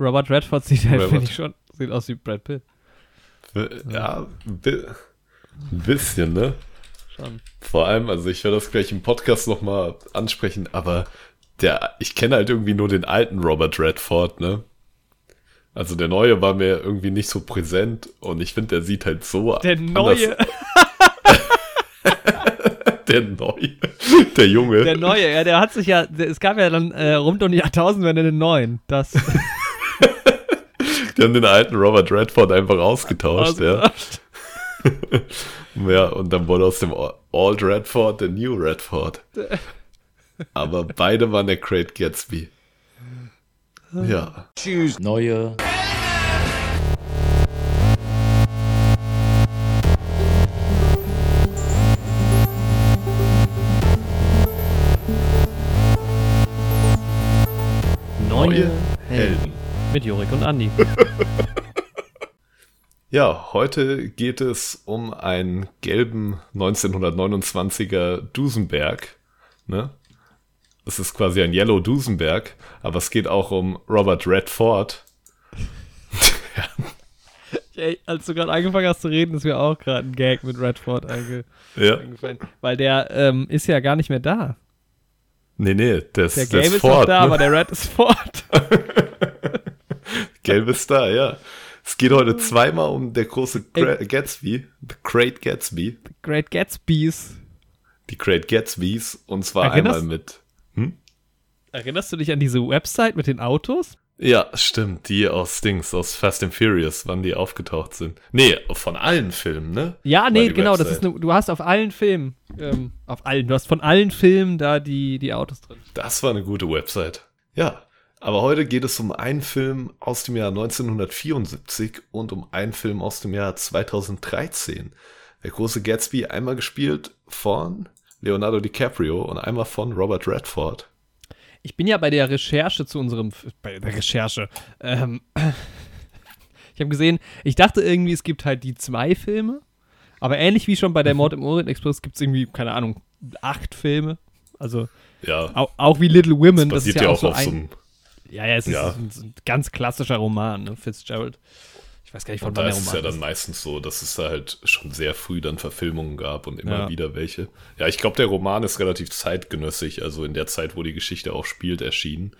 Robert Redford sieht halt, finde ich schon, sieht aus wie Brad Pitt. Ja, ein bi- ein bisschen, ne? Schon. Vor allem, also ich werde das gleich im Podcast nochmal ansprechen, aber der, ich kenne halt irgendwie nur den alten Robert Redford, ne? Also der neue war mir irgendwie nicht so präsent und ich finde, der sieht halt so Der neue, der neue, der Junge. der neue, ja, der hat sich ja, es gab ja dann äh, rund um die Jahrtausendwende den neuen. Das Die haben den alten Robert Redford einfach ausgetauscht, ja. Ja, und dann wurde aus dem Old Redford der New Redford. Aber beide waren der Great Gatsby. Ja. Neue Neue Helden. Mit Jorik und Andi. Ja, heute geht es um einen gelben 1929er Dusenberg. Ne? Das ist quasi ein Yellow Dusenberg, aber es geht auch um Robert Redford. Ey, als du gerade angefangen hast zu reden, ist mir auch gerade ein Gag mit Redford einge Ja. eingefallen. Weil der ähm, ist ja gar nicht mehr da. Nee, nee, das, Der Gelbe ist ist noch Ford. da, ne? aber der Red ist fort. Gelb ist da, ja. Es geht heute zweimal um der große Gra Gatsby, The Great Gatsby, Great Gatsby's. die Great Gatsbys, und zwar Erinnerst- einmal mit. Erinnerst du dich an diese Website mit den Autos? Ja, stimmt, die aus Dings, aus Fast and Furious, wann die aufgetaucht sind. Nee, von allen Filmen, ne? Ja, nee, genau, das ist eine, du hast auf allen Filmen, ähm, auf allen, du hast von allen Filmen da die, die Autos drin. Das war eine gute Website. Ja, aber heute geht es um einen Film aus dem Jahr 1974 und um einen Film aus dem Jahr 2013. Der große Gatsby einmal gespielt von Leonardo DiCaprio und einmal von Robert Redford. Ich bin ja bei der Recherche zu unserem, bei der Recherche, ähm, ich habe gesehen, ich dachte irgendwie, es gibt halt die zwei Filme, aber ähnlich wie schon bei der Mord im Orient Express gibt es irgendwie, keine Ahnung, acht Filme. Also Ja, auch, auch wie Little Women, das, basiert ist ja ja auch auch so ein, so einem ja, ja, es ist Ja. ein, ein ganz klassischer Roman, ne? Fitzgerald. Ich weiß gar nicht, von Und wann da der ist es Roman ja dann meistens so, dass es da halt schon sehr früh dann Verfilmungen gab und immer Ja. wieder welche. Ja, ich glaube, der Roman ist relativ zeitgenössig, also in der Zeit, wo die Geschichte auch spielt, erschienen.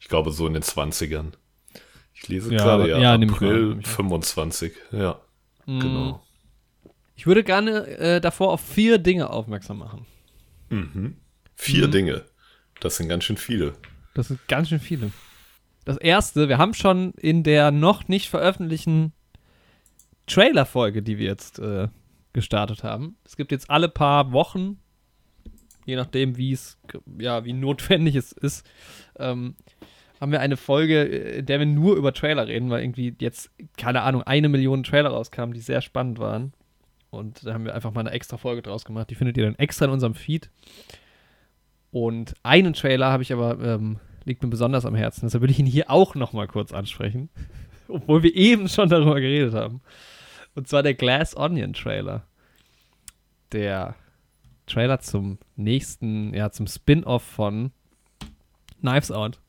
Ich glaube, so in den 20ern. Ich lese Ja, gerade, ja, ja, April ich an. 25. Ja, Mhm. genau. Ich würde gerne äh, davor auf vier Dinge aufmerksam machen. Vier Mhm. Dinge. Das sind ganz schön viele. Das sind ganz schön viele. Das erste, wir haben schon in der noch nicht veröffentlichten Trailer-Folge, die wir jetzt äh, gestartet haben. Es gibt jetzt alle paar Wochen, je nachdem, wie es, ja, wie notwendig es ist, ähm, haben wir eine Folge, in der wir nur über Trailer reden, weil irgendwie jetzt, keine Ahnung, eine Million Trailer rauskamen, die sehr spannend waren. Und da haben wir einfach mal eine extra Folge draus gemacht. Die findet ihr dann extra in unserem Feed. Und einen Trailer habe ich aber, ähm, liegt mir besonders am Herzen. Deshalb will ich ihn hier auch noch mal kurz ansprechen. Obwohl wir eben schon darüber geredet haben. Und zwar der Glass Onion Trailer. Der Trailer zum nächsten, ja, zum Spin-off von Knives Out.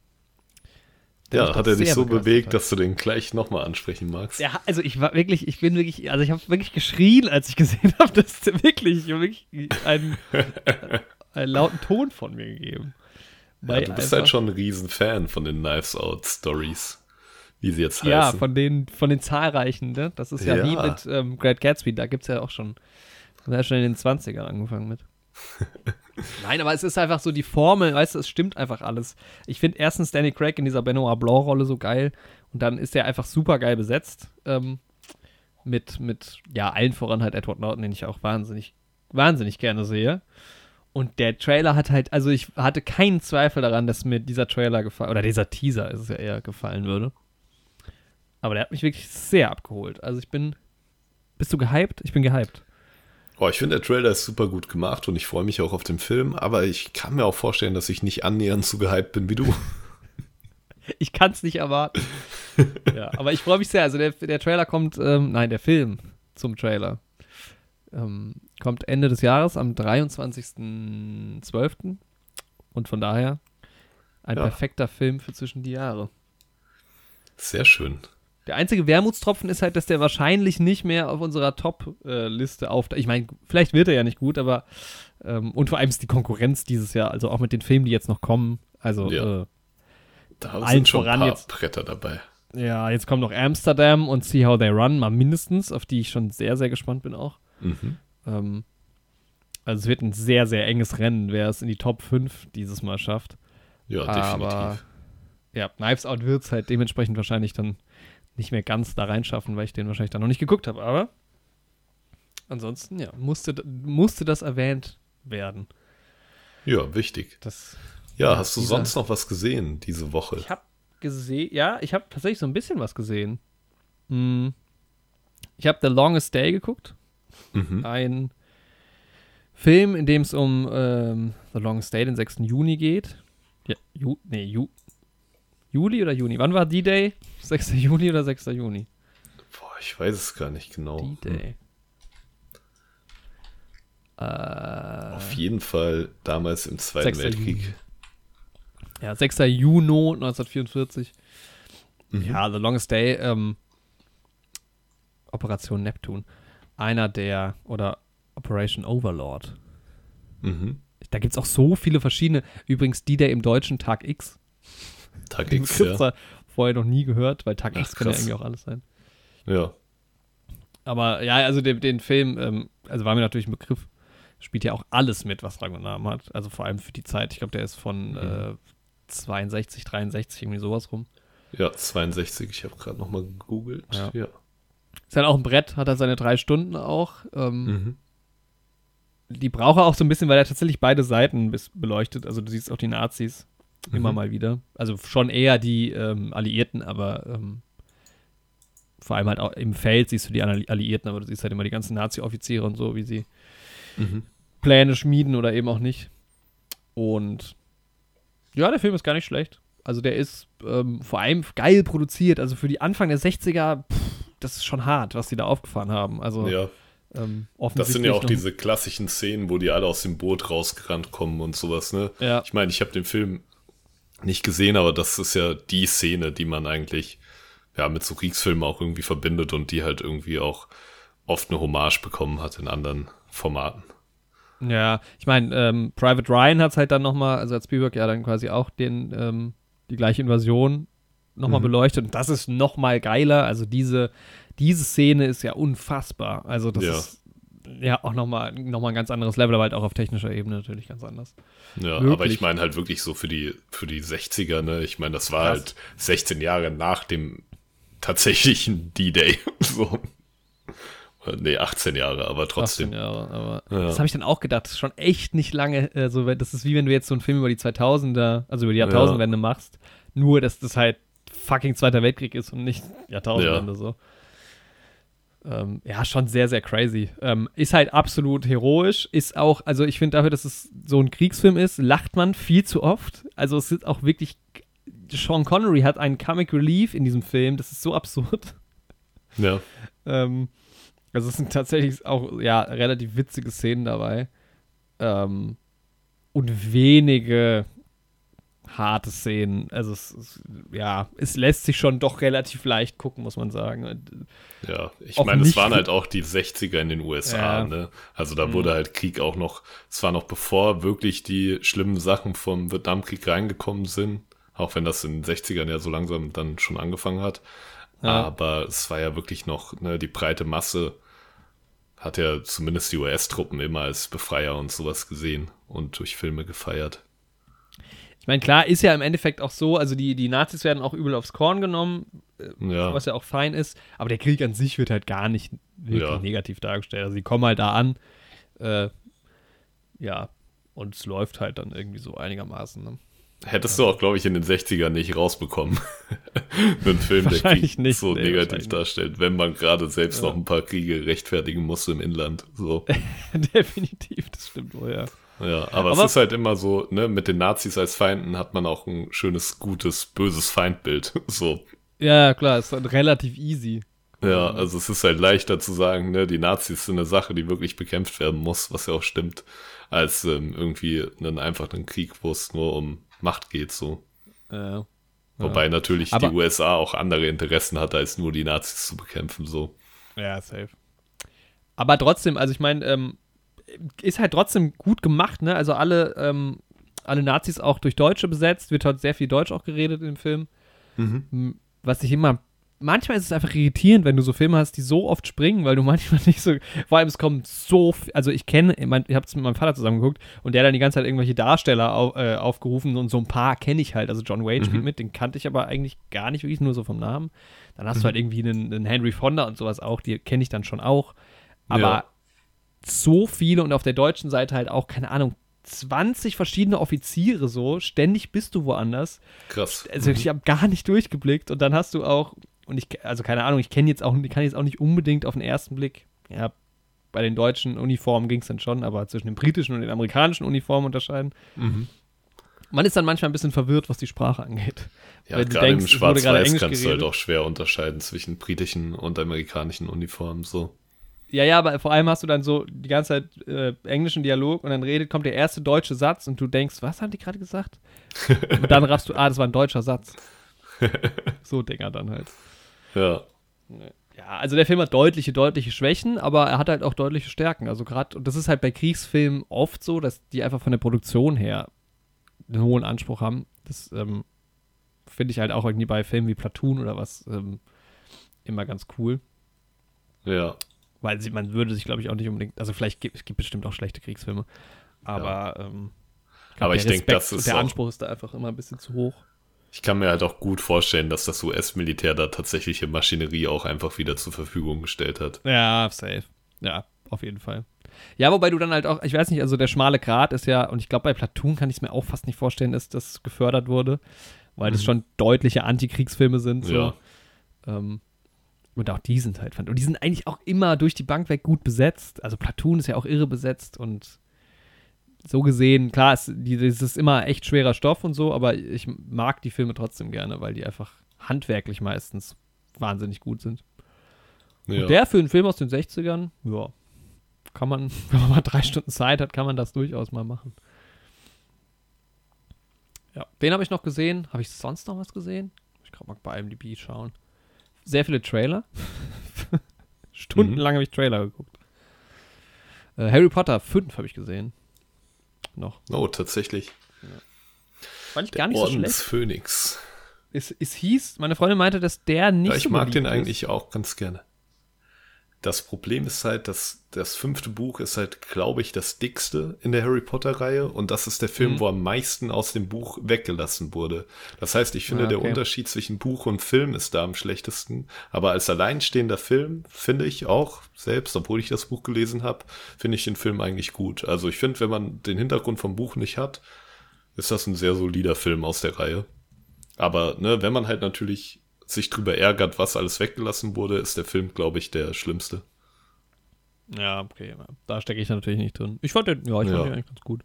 Der Ja, hat er dich so bewegt, hat. dass du den gleich nochmal ansprechen magst? Ja, also ich war wirklich, ich bin wirklich, also ich habe wirklich geschrien, als ich gesehen habe, dass der wirklich, ich hab wirklich einen, einen lauten Ton von mir gegeben. Ja, du bist halt schon ein Riesen-Fan von den Knives Out Stories, wie sie jetzt Ja, heißen. von den, von den zahlreichen, ne? Das ist ja, Ja. wie mit ähm, Great Gatsby, da gibt es ja auch schon, ja schon in den 20ern angefangen mit. Nein, aber es ist einfach so die Formel, weißt du, es stimmt einfach alles. Ich finde erstens Danny Craig in dieser Benoit Blanc-Rolle so geil und dann ist er einfach super geil besetzt. Ähm, mit, mit, ja, allen voran halt Edward Norton, den ich auch wahnsinnig, wahnsinnig gerne sehe. Und der Trailer hat halt, also ich hatte keinen Zweifel daran, dass mir dieser Trailer gefallen, oder dieser Teaser ist es ja eher gefallen würde. Aber der hat mich wirklich sehr abgeholt. Also ich bin. Bist du gehypt? Ich bin gehypt. Oh, ich finde, der Trailer ist super gut gemacht und ich freue mich auch auf den Film, aber ich kann mir auch vorstellen, dass ich nicht annähernd so gehypt bin wie du. Ich kann es nicht erwarten. ja, aber ich freue mich sehr. Also der, der Trailer kommt, ähm, nein, der Film zum Trailer ähm, kommt Ende des Jahres am 23.12. Und von daher ein Ja. perfekter Film für zwischen die Jahre. Sehr schön. Der einzige Wermutstropfen ist halt, dass der wahrscheinlich nicht mehr auf unserer Top-Liste auf. Ich meine, vielleicht wird er ja nicht gut, aber ähm, und vor allem ist die Konkurrenz dieses Jahr, also auch mit den Filmen, die jetzt noch kommen. Also Ja. äh, Da Allen sind schon voran ein paar jetzt- Bretter dabei. ja, jetzt kommt noch Amsterdam und See How They Run, mal mindestens, auf die ich schon sehr, sehr gespannt bin auch. Mhm. Ähm, also es wird ein sehr, sehr enges Rennen, wer es in die Top 5 dieses Mal schafft. Ja, Aber definitiv. ja, Knives Out wird es halt dementsprechend wahrscheinlich dann nicht mehr ganz da reinschaffen, weil ich den wahrscheinlich dann noch nicht geguckt habe. Aber ansonsten, ja, musste, musste das erwähnt werden. Ja, wichtig. Das, Ja, hast du sonst noch was gesehen diese Woche? ich habe gesehen, ja, ich habe tatsächlich so ein bisschen was gesehen. Hm. Ich habe The Longest Day geguckt. Mhm. Ein Film, in dem es um ähm, The Longest Day, den 6. Juni geht. Ja, Ju, nee, Ju, Juli oder Juni? Wann war D-Day? 6. Juli oder 6. Juni? Boah, ich weiß es gar nicht genau. D-Day. Äh, Auf jeden Fall damals im Zweiten 6. Weltkrieg. Juni. ja, 6. Juni 1944. Mhm. Ja, The Longest Day, ähm, Operation Neptun. Einer der, oder Operation Overlord. Mhm. Da gibt es auch so viele verschiedene. Übrigens, die der im Deutschen Tag X. Tag Den X, Begriff ja. vorher noch nie gehört, weil Tag Ach, X kann ja irgendwie auch alles sein. Ja, Aber ja, also den, den Film, ähm, also war mir natürlich ein Begriff, spielt ja auch alles mit, was Rang und Namen hat. Also vor allem für die Zeit. Ich glaube, der ist von äh, 62, 63, irgendwie sowas rum. ja, 62. Ich habe gerade noch mal gegoogelt. Ja. Ja. Ist halt auch ein Brett, hat er seine drei Stunden auch. Ähm, Mhm. Die braucht er auch so ein bisschen, weil er tatsächlich beide Seiten bis beleuchtet. Also du siehst auch die Nazis immer Mhm. mal wieder. Also schon eher die ähm, Alliierten, aber ähm, vor allem halt auch im Feld siehst du die Alli- Alliierten, aber du siehst halt immer die ganzen Nazi-Offiziere und so, wie sie Mhm. Pläne schmieden oder eben auch nicht. Und ja, der Film ist gar nicht schlecht. Also der ist ähm, vor allem geil produziert. Also für die Anfang der 60er, pff, das ist schon hart, was die da aufgefahren haben. Also Ja, ähm, das sind ja auch diese klassischen Szenen, wo die alle aus dem Boot rausgerannt kommen und sowas, ne? Ja. Ich meine, ich habe den Film nicht gesehen, aber das ist ja die Szene, die man eigentlich ja mit so Kriegsfilmen auch irgendwie verbindet und die halt irgendwie auch oft eine Hommage bekommen hat in anderen Formaten. Ja, ich meine, ähm, Private Ryan hat es halt dann nochmal, also hat Spielberg ja dann quasi auch den, ähm, die gleiche Invasion nochmal Mhm. beleuchtet und das ist nochmal geiler. Also diese, diese Szene ist ja unfassbar. Also das Ja. ist ja auch nochmal noch mal ein ganz anderes Level, aber halt auch auf technischer Ebene natürlich ganz anders. Ja, Wirklich? aber ich meine halt wirklich so für die, für die 60er, ne? Ich meine, das war Krass. halt 16 Jahre nach dem tatsächlichen D-Day. so. Nee, 18 Jahre, aber 18 trotzdem. Jahre, aber Ja. das habe ich dann auch gedacht, das ist schon echt nicht lange, so, wenn- das ist wie wenn du jetzt so einen Film über die 2000er, also über die Jahrtausendwende machst, nur dass das halt fucking Zweiter Weltkrieg ist und nicht Jahrtausendwende so. Ähm, ja, schon sehr, sehr crazy. Ähm, ist halt absolut heroisch, ist auch, also ich finde dafür, dass es so ein Kriegsfilm ist, lacht man viel zu oft. Also es ist auch wirklich, Sean Connery hat einen Comic Relief in diesem Film, das ist so absurd. Ja. Ähm, also es sind tatsächlich auch ja relativ witzige Szenen dabei. Ähm, und wenige harte Szenen. Also es, es, ja, es lässt sich schon doch relativ leicht gucken, muss man sagen. Ja, ich Auch meine, es waren halt auch die 60er in den USA, Ja. ne? Also da Mhm. wurde halt Krieg auch noch, es war noch bevor wirklich die schlimmen Sachen vom Vietnamkrieg reingekommen sind, auch wenn das in den 60ern ja so langsam dann schon angefangen hat. Ja. Aber es war ja wirklich noch, ne, die breite Masse hat ja zumindest die US-Truppen immer als Befreier und sowas gesehen und durch Filme gefeiert. Ich meine, klar, ist ja im Endeffekt auch so, also die, die Nazis werden auch übel aufs Korn genommen, Ja, was ja auch fein ist, aber der Krieg an sich wird halt gar nicht wirklich Ja. negativ dargestellt. Also die kommen halt da an, äh, ja, und es läuft halt dann irgendwie so einigermaßen. Ne? hättest du auch, glaube ich, in den 60ern nicht rausbekommen. Einen Film, der Krieg nicht, so nee, negativ darstellt, wenn man gerade selbst Ja. noch ein paar Kriege rechtfertigen muss im Inland. So. Definitiv, das stimmt wohl, ja. Ja, aber, Aber- es ist halt immer so, ne, mit den Nazis als Feinden hat man auch ein schönes, gutes, böses Feindbild. So. Ja, klar, ist dann relativ easy. Ja, also es ist halt leichter zu sagen, ne, die Nazis sind eine Sache, die wirklich bekämpft werden muss, was ja auch stimmt, als ähm, irgendwie einen einfachen Krieg, wo es nur um Macht geht, so. Äh, Wobei natürlich Aber- die USA auch andere Interessen hatte, als nur die Nazis zu bekämpfen, so. Ja, safe. Aber trotzdem, also ich meine, ähm, ist halt trotzdem gut gemacht, ne? Also alle, ähm, alle Nazis auch durch Deutsche besetzt, wird halt sehr viel Deutsch auch geredet im Film. M- Was ich immer. Manchmal ist es einfach irritierend, wenn du so Filme hast, die so oft springen, weil du manchmal nicht so. Vor allem, es kommt so. Also, ich kenne, ich, habe es mit meinem Vater zusammen geguckt und der hat dann die ganze Zeit irgendwelche Darsteller au, äh, aufgerufen und so ein paar kenne ich halt. Also, John Wayne spielt mit, den kannte ich aber eigentlich gar nicht wirklich, nur so vom Namen. Dann hast du halt irgendwie einen, einen Henry Fonda und sowas auch, die kenne ich dann schon auch. Aber Ja. So viele und auf der deutschen Seite halt auch, keine Ahnung, 20 verschiedene Offiziere so, ständig bist du woanders. Krass. Also ich habe gar nicht durchgeblickt und dann hast du auch, und ich, also keine Ahnung, ich kenne jetzt auch, kann jetzt auch nicht unbedingt auf den ersten Blick, ja, bei den deutschen Uniformen ging es dann schon, aber zwischen den britischen und den amerikanischen Uniformen unterscheiden. Mhm. Man ist dann manchmal ein bisschen verwirrt, was die Sprache angeht. Ja, Weil gerade denkst, im Schwarz-Weiß Englisch kannst du halt geredet. auch schwer unterscheiden zwischen britischen und amerikanischen Uniformen, so. Ja, ja, aber vor allem hast du dann so die ganze Zeit äh, englischen Dialog und dann redet, kommt der erste deutsche Satz und du denkst, was haben die gerade gesagt? und dann raffst du, ah, das war ein deutscher Satz. so Dinger dann halt. Ja. Ja, also der Film hat deutliche, deutliche Schwächen, aber er hat halt auch deutliche Stärken. Also gerade, und das ist halt bei Kriegsfilmen oft so, dass die einfach von der Produktion her einen hohen Anspruch haben. Das ähm, finde ich halt auch irgendwie bei Filmen wie Platoon oder was ähm, immer ganz cool. Ja. Weil sie, man würde sich, glaube ich, auch nicht unbedingt, also vielleicht gibt es gibt bestimmt auch schlechte Kriegsfilme, aber, ähm, glaub, Aber der ich denk, Respekt das ist der auch- Anspruch ist da einfach immer ein bisschen zu hoch. Ich kann mir halt auch gut vorstellen, dass das US-Militär da tatsächliche Maschinerie auch einfach wieder zur Verfügung gestellt hat. Ja, safe. Ja, auf jeden Fall. Ja, wobei du dann halt auch, ich weiß nicht, also der schmale Grat ist ja, und ich glaube bei Platoon kann ich es mir auch fast nicht vorstellen, dass das gefördert wurde, weil das schon deutliche Antikriegsfilme sind. So. Ja. Ähm, und auch die sind halt, und die sind eigentlich auch immer durch die Bank weg gut besetzt. Also Platoon ist ja auch irre besetzt und so gesehen, klar, es, die, das ist immer echt schwerer Stoff und so, aber ich mag die Filme trotzdem gerne, weil die einfach handwerklich meistens wahnsinnig gut sind. Ja. Und der für einen Film aus den 60ern, ja, kann man, wenn man mal drei Stunden Zeit hat, kann man das durchaus mal machen. Ja, den habe ich noch gesehen. Habe ich sonst noch was gesehen? Ich kann mal bei IMDb schauen. Sehr viele Trailer. Stundenlang habe ich Trailer geguckt. Äh, Harry Potter 5 habe ich gesehen. Noch. oh, tatsächlich. Fand ich Der gar nicht Orden so des schlecht. Phönix. Es, es hieß, meine Freundin meinte, dass der nicht Ja, ich so mag den ist. eigentlich auch ganz gerne. Das Problem ist halt, dass das fünfte Buch ist halt, glaube ich, das dickste in der Harry Potter-Reihe und das ist der Film, Mhm. wo am meisten aus dem Buch weggelassen wurde. Das heißt, ich finde, Ah, der okay. Unterschied zwischen Buch und Film ist da am schlechtesten. Aber als alleinstehender Film finde ich auch, selbst obwohl ich das Buch gelesen habe, finde ich den Film eigentlich gut. Also ich finde, wenn man den Hintergrund vom Buch nicht hat, ist das ein sehr solider Film aus der Reihe. Aber ne, wenn man halt natürlich sich drüber ärgert, was alles weggelassen wurde, ist der Film, glaube ich, der schlimmste. Ja, okay. ja. Da stecke ich natürlich nicht drin. Ich fand den, ja, ich Ja. fand den eigentlich ganz gut.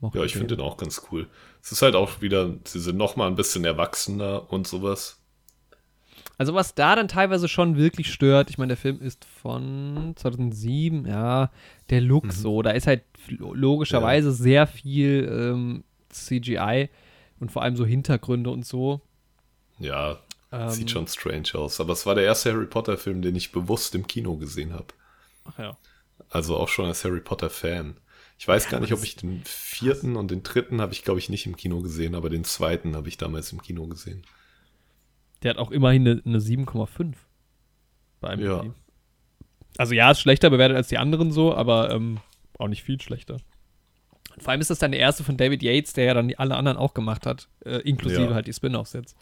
Mochte Ja, ich finde den auch ganz cool. Es ist halt auch wieder, sie sind noch mal ein bisschen erwachsener und sowas. Also was da dann teilweise schon wirklich stört, ich meine, der Film ist von 2007, ja, der Look so, da ist halt lo- logischerweise sehr viel ähm, CGI und vor allem so Hintergründe und so. Ja, Ähm, sieht schon strange aus. Aber es war der erste Harry Potter-Film, den ich bewusst im Kino gesehen habe. Ach ja. Also auch schon als Harry Potter-Fan. Ich weiß Ja, gar nicht, ob ich den vierten und den dritten habe ich, glaube ich, nicht im Kino gesehen, aber den zweiten habe ich damals im Kino gesehen. Der hat auch immerhin eine, eine 7,5 bei Ja. IMDb. Also ja, ist schlechter bewertet als die anderen so, aber ähm, auch nicht viel schlechter. Und vor allem ist das dann der erste von David Yates, der ja dann alle anderen auch gemacht hat, äh, inklusive Ja. halt die Spin-offs jetzt.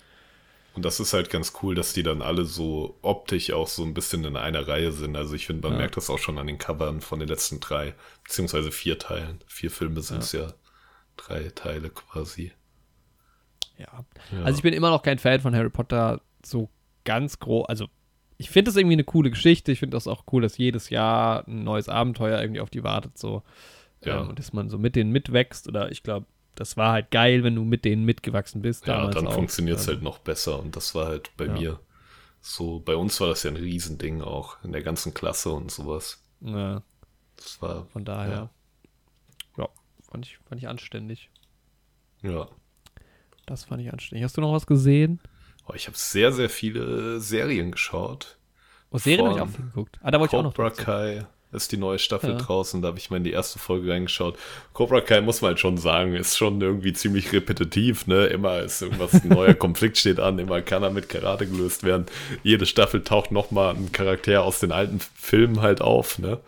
Und das ist halt ganz cool, dass die dann alle so optisch auch so ein bisschen in einer Reihe sind. Also ich finde, man Ja. merkt das auch schon an den Covern von den letzten drei, beziehungsweise vier Teilen. Vier Filme sind es ja. Drei Teile quasi. Ja. Ja. Also ich bin immer noch kein Fan von Harry Potter so ganz groß. Also ich finde das irgendwie eine coole Geschichte. Ich finde das auch cool, dass jedes Jahr ein neues Abenteuer irgendwie auf die wartet so. Ja. Ähm, und dass man so mit denen mitwächst. Oder ich glaube, das war halt geil, wenn du mit denen mitgewachsen bist. ja, dann funktioniert es Ähm, halt noch besser. Und das war halt bei Ja. mir so, bei uns war das ja ein Riesending auch in der ganzen Klasse und sowas. Ja, Das war, von daher. Ja, fand, ich, fand ich anständig. ja. Das fand ich anständig. Hast du noch was gesehen? Oh, ich habe sehr, sehr viele Serien geschaut. Oh, Serien habe ich auch viel geguckt. Ah, da wollte ich auch noch. Kai ist die neue Staffel ja. draußen, da habe ich mal in die erste Folge reingeschaut. Cobra Kai muss man halt schon sagen, ist schon irgendwie ziemlich repetitiv, ne? Immer ist irgendwas, ein neuer Konflikt steht an, immer kann er mit Karate gelöst werden. Jede Staffel taucht nochmal ein Charakter aus den alten Filmen halt auf, ne?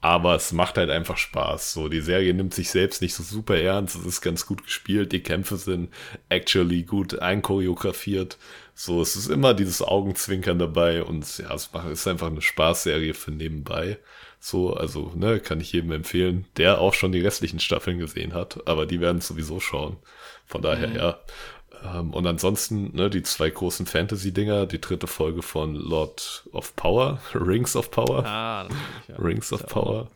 Aber es macht halt einfach Spaß. So, die Serie nimmt sich selbst nicht so super ernst, es ist ganz gut gespielt, die Kämpfe sind actually gut einchoreografiert. So, es ist immer dieses Augenzwinkern dabei und ja, es ist einfach eine Spaßserie für nebenbei. So, also, ne, kann ich jedem empfehlen, der auch schon die restlichen Staffeln gesehen hat, aber die werden sowieso schauen. Von daher, mhm. ja. Ähm, und ansonsten, ne, die zwei großen Fantasy-Dinger, die dritte Folge von Lord of Power, Rings of Power. Ah, ja. Rings of Power.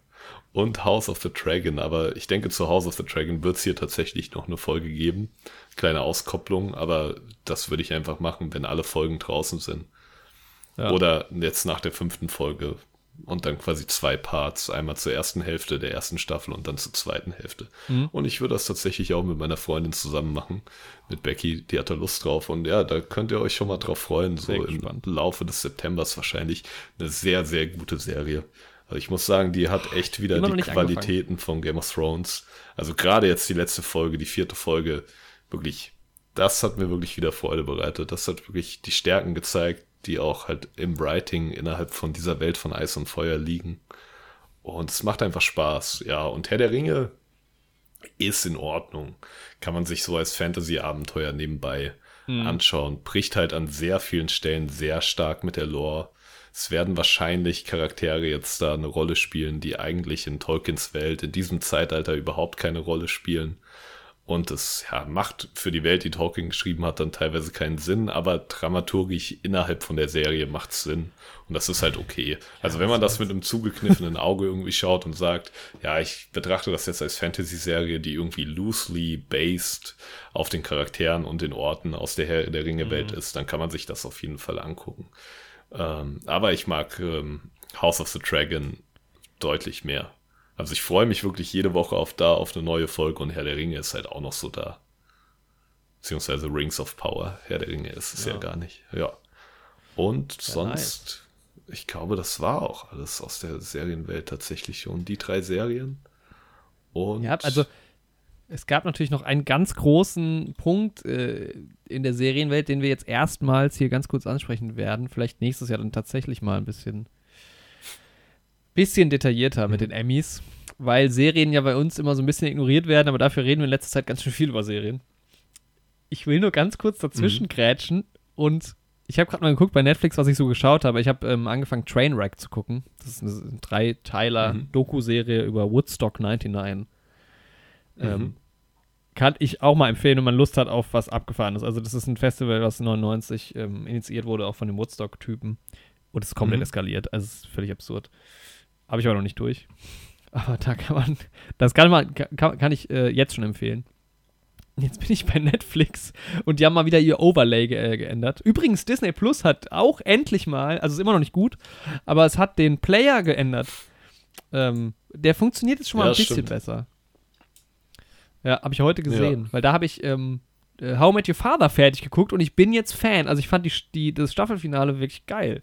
Und House of the Dragon, aber ich denke, zu House of the Dragon wird es hier tatsächlich noch eine Folge geben. Kleine Auskopplung, aber das würde ich einfach machen, wenn alle Folgen draußen sind. Ja. Oder jetzt nach der fünften Folge und dann quasi zwei Parts, einmal zur ersten Hälfte der ersten Staffel und dann zur zweiten Hälfte. Mhm. Und ich würde das tatsächlich auch mit meiner Freundin zusammen machen, mit Becky, die hat da Lust drauf und ja, da könnt ihr euch schon mal drauf freuen, so im. Laufe des Septembers wahrscheinlich eine sehr, sehr gute Serie. Also ich muss sagen, die hat echt wieder Immer die Qualitäten von Game of Thrones. Also gerade jetzt die letzte Folge, die vierte Folge, wirklich, das hat mir wirklich wieder Freude bereitet. Das hat wirklich die Stärken gezeigt, die auch halt im Writing innerhalb von dieser Welt von Eis und Feuer liegen. Und es macht einfach Spaß. Ja, und Herr der Ringe ist in Ordnung. Kann man sich so als Fantasy-Abenteuer nebenbei mhm. anschauen. Bricht halt an sehr vielen Stellen sehr stark mit der Lore. Es werden wahrscheinlich Charaktere jetzt da eine Rolle spielen, die eigentlich in Tolkiens Welt in diesem Zeitalter überhaupt keine Rolle spielen. Und es ja, macht für die Welt, die Tolkien geschrieben hat, dann teilweise keinen Sinn, aber dramaturgisch innerhalb von der Serie macht es Sinn. Und das ist halt okay. Also wenn man das mit einem zugekniffenen Auge irgendwie schaut und sagt, ja, ich betrachte das jetzt als Fantasy-Serie, die irgendwie loosely based auf den Charakteren und den Orten aus der Herr der Ringe-Welt mhm. ist, dann kann man sich das auf jeden Fall angucken. Ähm, aber ich mag ähm, House of the Dragon deutlich mehr. Also ich freue mich wirklich jede Woche auf da, auf eine neue Folge und Herr der Ringe ist halt auch noch so da. Beziehungsweise Rings of Power. Herr der Ringe ist es ja, ja gar nicht. Ja. Und ja, sonst, nice. ich glaube, das war auch alles aus der Serienwelt tatsächlich schon. Die drei Serien. Und. Ja, also es gab natürlich noch einen ganz großen Punkt äh, in der Serienwelt, den wir jetzt erstmals hier ganz kurz ansprechen werden. Vielleicht nächstes Jahr dann tatsächlich mal ein bisschen bisschen detaillierter mit mhm. den Emmys, weil Serien ja bei uns immer so ein bisschen ignoriert werden, aber dafür reden wir in letzter Zeit ganz schön viel über Serien. Ich will nur ganz kurz dazwischen mhm. grätschen und ich habe gerade mal geguckt bei Netflix, was ich so geschaut habe. Ich habe ähm, angefangen, Trainwreck zu gucken. Das ist eine Dreiteiler mhm. Über Woodstock 99. Mhm. Ähm, kann ich auch mal empfehlen, wenn man Lust hat auf was Abgefahrenes. Also, das ist ein Festival, was 99 ähm, initiiert wurde, auch von den Woodstock-Typen. Und es ist komplett mhm. eskaliert. Also, es ist völlig absurd. Habe ich aber noch nicht durch. Aber da kann man, das kann man, kann, kann ich äh, jetzt schon empfehlen. Jetzt bin ich bei Netflix und die haben mal wieder ihr Overlay ge äh, geändert. Übrigens, Disney Plus hat auch endlich mal, also ist immer noch nicht gut, aber es hat den Player geändert. Ähm, der funktioniert jetzt schon mal ja, ein bisschen stimmt. besser. Ja, habe ich heute gesehen, ja. weil da habe ich ähm, äh, How Met Your Father fertig geguckt und ich bin jetzt Fan. Also ich fand die, die, das Staffelfinale wirklich geil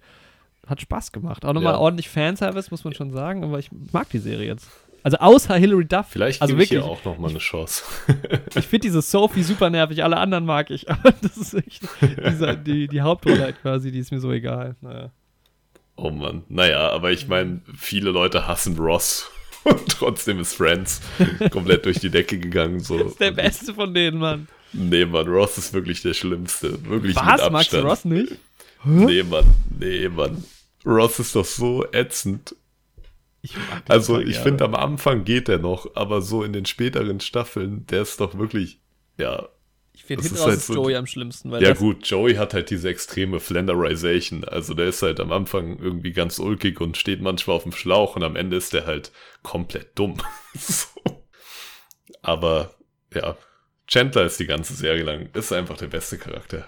hat Spaß gemacht. Auch nochmal ja. ordentlich Fanservice, muss man schon sagen, aber ich mag die Serie jetzt. Also außer Hilary Duff. Vielleicht also wirklich, ich ihr auch nochmal eine Chance. ich finde diese Sophie super nervig, alle anderen mag ich, aber das ist echt dieser, die, die Hauptrolle halt quasi, die ist mir so egal. Naja. Oh Mann, naja, aber ich meine, viele Leute hassen Ross und trotzdem ist Friends komplett durch die Decke gegangen. So. Das ist der beste von denen, Mann. Nee, Mann, Ross ist wirklich der Schlimmste. Wirklich Was? Mit Abstand. Magst du Ross nicht? Hä? Nee, Mann, nee, Mann. Ross ist doch so ätzend. Ich also ich finde, am Anfang geht er noch, aber so in den späteren Staffeln, der ist doch wirklich, ja. Ich finde hinten halt ist so, Joey am schlimmsten. ja gut, Joey hat halt diese extreme Flanderization. Also der ist halt am Anfang irgendwie ganz ulkig und steht manchmal auf dem Schlauch und am Ende ist der halt komplett dumm. so. Aber ja, Chandler ist die ganze Serie lang, ist einfach der beste Charakter.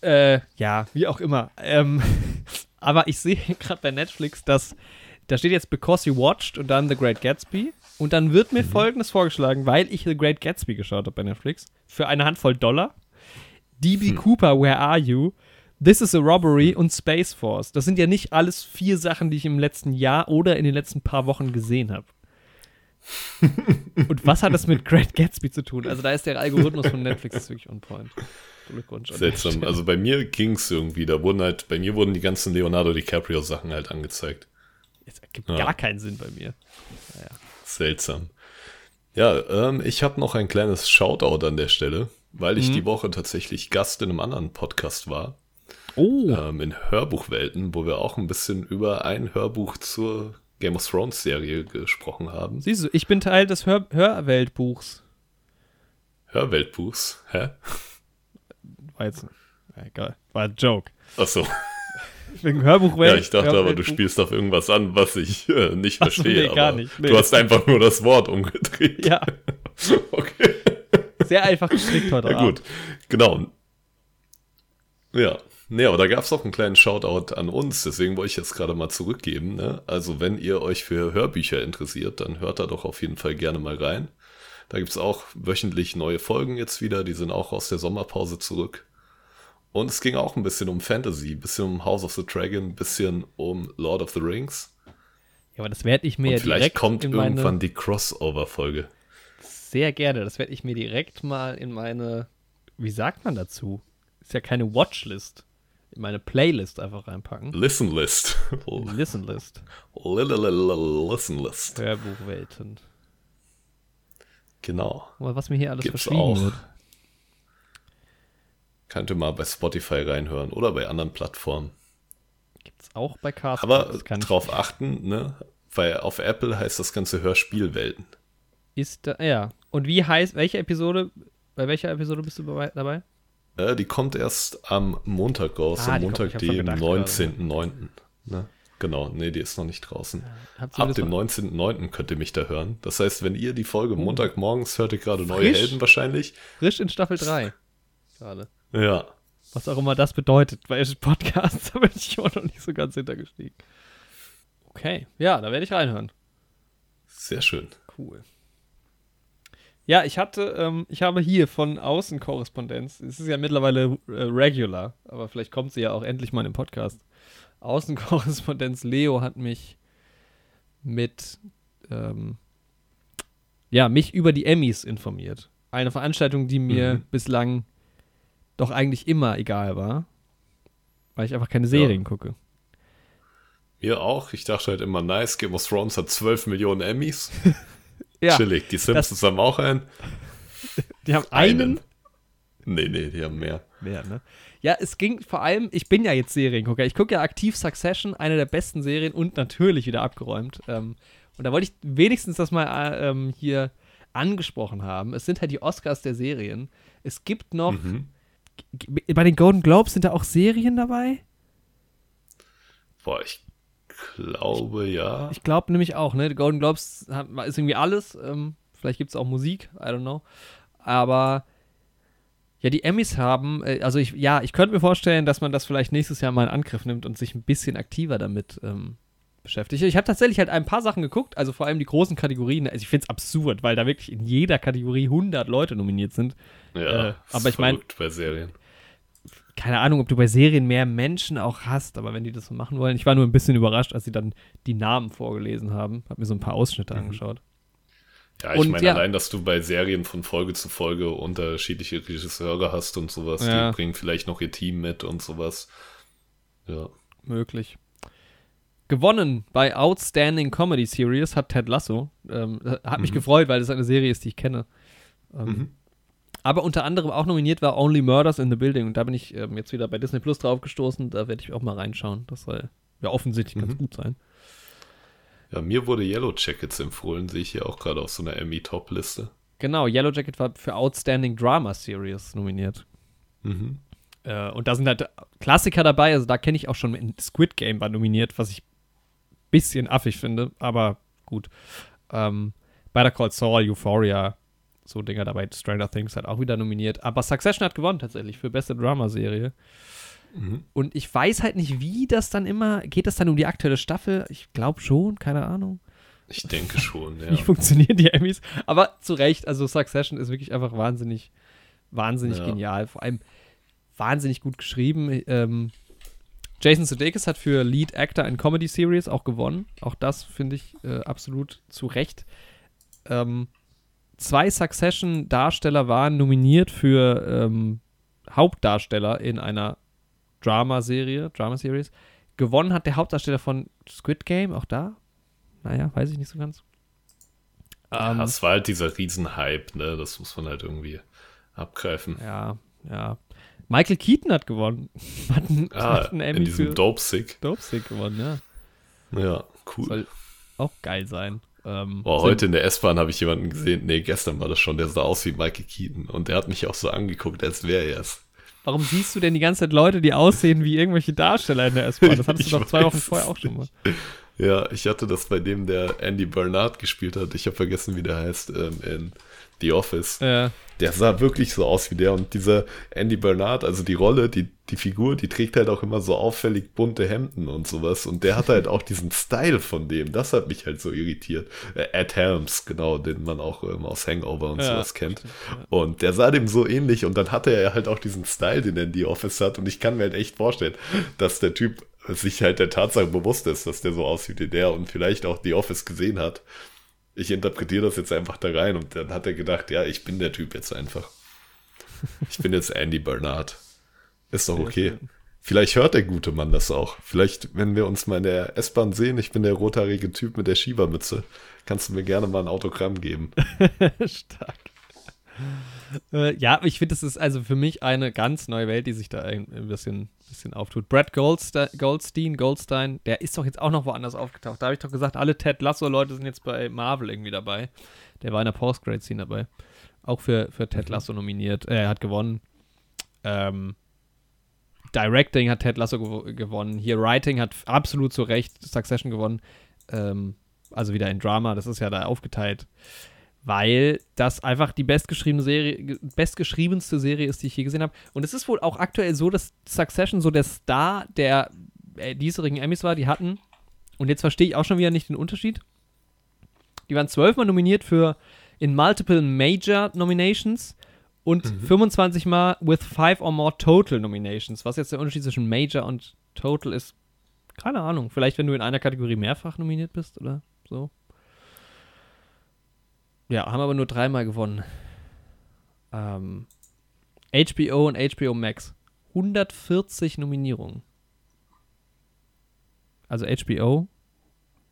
Äh, ja, wie auch immer. Ähm, aber ich sehe gerade bei Netflix, dass da steht jetzt Because You Watched und dann The Great Gatsby. Und dann wird mir mhm. folgendes vorgeschlagen, weil ich The Great Gatsby geschaut habe bei Netflix, für eine Handvoll Dollar. DB Cooper, Where Are You? This is a Robbery und Space Force. Das sind ja nicht alles vier Sachen, die ich im letzten Jahr oder in den letzten paar Wochen gesehen habe. und was hat das mit Great Gatsby zu tun? Also da ist der Algorithmus von Netflix wirklich on point. Glückwunsch. Seltsam. Also bei mir ging es irgendwie. Da wurden halt, bei mir wurden die ganzen Leonardo DiCaprio Sachen halt angezeigt. Das ergibt ja. gar keinen Sinn bei mir. Naja. Seltsam. Ja, ähm, ich habe noch ein kleines Shoutout an der Stelle, weil ich mhm. die Woche tatsächlich Gast in einem anderen Podcast war. Oh. Ähm, in Hörbuchwelten, wo wir auch ein bisschen über ein Hörbuch zur Game of Thrones Serie gesprochen haben. Siehst du, ich bin Teil des Hör Hörweltbuchs. Hörweltbuchs? Hä? War jetzt, egal, war ein Joke. Ach so. Wegen Hörbuchwelt. Ja, ich dachte aber, du spielst auf irgendwas an, was ich äh, nicht verstehe. Nee, gar nicht. Nee. Du hast einfach nur das Wort umgedreht. Ja. okay. Sehr einfach gestrickt heute ja, Gut, genau. Ja, Nee, aber da gab es auch einen kleinen Shoutout an uns, deswegen wollte ich jetzt gerade mal zurückgeben. Ne? Also wenn ihr euch für Hörbücher interessiert, dann hört da doch auf jeden Fall gerne mal rein. Da gibt es auch wöchentlich neue Folgen jetzt wieder, die sind auch aus der Sommerpause zurück. Und es ging auch ein bisschen um Fantasy, ein bisschen um House of the Dragon, ein bisschen um Lord of the Rings. Ja, aber das werde ich mir Und ja vielleicht direkt kommt irgendwann meine... die Crossover-Folge. Sehr gerne, das werde ich mir direkt mal in meine, wie sagt man dazu? Ist ja keine Watchlist in meine Playlist einfach reinpacken. Listen List. Listen List. Listen List. Hörbuchwelten. Genau. Aber was mir hier alles Gibt's verschrieben auch. wird. Könnte mal bei Spotify reinhören oder bei anderen Plattformen. Gibt's auch bei Cast. Aber drauf achten, ne? Weil auf Apple heißt das ganze Hörspielwelten. Ist da, ja. Und wie heißt, welche Episode, bei welcher Episode bist du dabei? Äh, die kommt erst am Montag raus, ah, am Montag, dem 19.09. Ne? Genau, nee, die ist noch nicht draußen. Ja, Ab dem 19.09. könnt ihr mich da hören. Das heißt, wenn ihr die Folge oh. Montagmorgens hört ihr gerade neue Helden wahrscheinlich. Frisch in Staffel 3. Gerade. Ja. Was auch immer das bedeutet, weil Podcasts, da bin ich auch noch nicht so ganz hintergestiegen. Okay, ja, da werde ich reinhören. Sehr schön. Cool. Ja, ich hatte, ähm, ich habe hier von Außenkorrespondenz, es ist ja mittlerweile äh, regular, aber vielleicht kommt sie ja auch endlich mal im Podcast. Außenkorrespondenz Leo hat mich mit, ähm, ja, mich über die Emmys informiert. Eine Veranstaltung, die mir mhm. bislang doch eigentlich immer egal war, weil ich einfach keine Serien ja. gucke. Mir auch. Ich dachte halt immer, nice, Game of Thrones hat 12 Millionen Emmys. Ja, Chillig. Die Simpsons haben auch einen. Die haben einen? einen? Nee, nee, die haben mehr. Mehr, ne? Ja, es ging vor allem, ich bin ja jetzt Seriengucker. Ich gucke ja aktiv Succession, eine der besten Serien und natürlich wieder abgeräumt. Ähm, und da wollte ich wenigstens das mal äh, ähm, hier angesprochen haben. Es sind halt die Oscars der Serien. Es gibt noch, mhm. Bei den Golden Globes sind da auch Serien dabei? Boah, ich glaube ja. Ich glaube nämlich auch, ne? Die Golden Globes ist irgendwie alles. Ähm, vielleicht gibt es auch Musik, I don't know. Aber ja, die Emmys haben, äh, also ich, ja, ich könnte mir vorstellen, dass man das vielleicht nächstes Jahr mal in Angriff nimmt und sich ein bisschen aktiver damit ähm, beschäftigt. Ich habe tatsächlich halt ein paar Sachen geguckt, also vor allem die großen Kategorien. Also ich finde es absurd, weil da wirklich in jeder Kategorie 100 Leute nominiert sind. Ja, äh, aber ich meine, bei Serien keine Ahnung, ob du bei Serien mehr Menschen auch hast, aber wenn die das so machen wollen. Ich war nur ein bisschen überrascht, als sie dann die Namen vorgelesen haben. Hab mir so ein paar Ausschnitte mhm. angeschaut. Ja, ich meine, ja. allein, dass du bei Serien von Folge zu Folge unterschiedliche Regisseure hast und sowas, ja. die bringen vielleicht noch ihr Team mit und sowas. Ja. Möglich. Gewonnen bei Outstanding Comedy Series hat Ted Lasso. Ähm, hat mich mhm. gefreut, weil das eine Serie ist, die ich kenne. Ähm, mhm. Aber unter anderem auch nominiert war Only Murders in the Building. Und da bin ich ähm, jetzt wieder bei Disney Plus drauf gestoßen. Da werde ich auch mal reinschauen. Das soll ja offensichtlich mhm. ganz gut sein. Ja, mir wurde Yellow Jackets empfohlen, sehe ich hier auch gerade auf so einer Emmy-Top-Liste. Genau, Yellow Jacket war für Outstanding Drama Series nominiert. Mhm. Äh, und da sind halt Klassiker dabei, also da kenne ich auch schon Squid Game war nominiert, was ich bisschen affig finde, aber gut. Ähm, Better Call Saul, Euphoria, so Dinger dabei. Stranger Things hat auch wieder nominiert. Aber Succession hat gewonnen tatsächlich für beste Dramaserie. Mhm. Und ich weiß halt nicht, wie das dann immer. Geht das dann um die aktuelle Staffel? Ich glaube schon, keine Ahnung. Ich denke schon, ja. Wie funktionieren die Emmys? Aber zu Recht, also Succession ist wirklich einfach wahnsinnig, wahnsinnig ja. genial. Vor allem, wahnsinnig gut geschrieben. Ähm, Jason Sudeikis hat für Lead Actor in Comedy Series auch gewonnen. Auch das finde ich äh, absolut zu Recht. Ähm, zwei Succession-Darsteller waren nominiert für ähm, Hauptdarsteller in einer Drama-Serie, Drama-Series. Gewonnen hat der Hauptdarsteller von Squid Game, auch da? Naja, weiß ich nicht so ganz. Ja, ähm, es war halt dieser Riesenhype, ne? Das muss man halt irgendwie abgreifen. Ja, ja. Michael Keaton hat gewonnen. hat einen, ah, hat einen Emmy in diesem Dope Sick. Dope Sick gewonnen, ja. Ja, cool. Soll auch geil sein. Ähm, Boah, heute in der S-Bahn habe ich jemanden gesehen, nee, gestern war das schon, der sah aus wie Michael Keaton und der hat mich auch so angeguckt, als wäre er es. Warum siehst du denn die ganze Zeit Leute, die aussehen wie irgendwelche Darsteller in der S-Bahn? Das hattest du doch zwei Wochen vorher auch schon mal. Ja, ich hatte das bei dem, der Andy Bernard gespielt hat. Ich habe vergessen, wie der heißt ähm, in The Office. Ja. Der sah wirklich so aus wie der. Und dieser Andy Bernard, also die Rolle, die, die Figur, die trägt halt auch immer so auffällig bunte Hemden und sowas. Und der hat halt auch diesen Style von dem. Das hat mich halt so irritiert. Äh, Ed Helms, genau, den man auch ähm, aus Hangover und ja, sowas kennt. Ja. Und der sah dem so ähnlich. Und dann hatte er halt auch diesen Style, den er in The Office hat. Und ich kann mir halt echt vorstellen, dass der Typ sich halt der Tatsache bewusst ist, dass der so aussieht wie der und vielleicht auch The Office gesehen hat. Ich interpretiere das jetzt einfach da rein und dann hat er gedacht, ja, ich bin der Typ jetzt einfach. Ich bin jetzt Andy Bernard. Ist doch okay. Vielleicht hört der gute Mann das auch. Vielleicht, wenn wir uns mal in der S-Bahn sehen, ich bin der rothaarige Typ mit der Schiebermütze, kannst du mir gerne mal ein Autogramm geben. Stark. Äh, ja, ich finde, das ist also für mich eine ganz neue Welt, die sich da ein, bisschen, bisschen auftut. Brad Goldstein, Goldstein, Goldstein, der ist doch jetzt auch noch woanders aufgetaucht. Da habe ich doch gesagt, alle Ted Lasso-Leute sind jetzt bei Marvel irgendwie dabei. Der war in der Post-Grade-Scene dabei. Auch für, für Ted mhm. Lasso nominiert. Äh, er hat gewonnen. Ähm, Directing hat Ted Lasso gew gewonnen. Hier Writing hat absolut zu Recht Succession gewonnen. Ähm, also wieder in Drama, das ist ja da aufgeteilt weil das einfach die bestgeschriebene Serie, bestgeschriebenste Serie ist, die ich je gesehen habe. Und es ist wohl auch aktuell so, dass Succession so der Star der äh, diesjährigen Emmys war, die hatten. Und jetzt verstehe ich auch schon wieder nicht den Unterschied. Die waren zwölfmal nominiert für in multiple Major Nominations und mhm. 25 Mal with five or more Total Nominations. Was jetzt der Unterschied zwischen Major und Total ist, keine Ahnung. Vielleicht, wenn du in einer Kategorie mehrfach nominiert bist oder so. Ja, haben aber nur dreimal gewonnen. Ähm, HBO und HBO Max. 140 Nominierungen. Also HBO,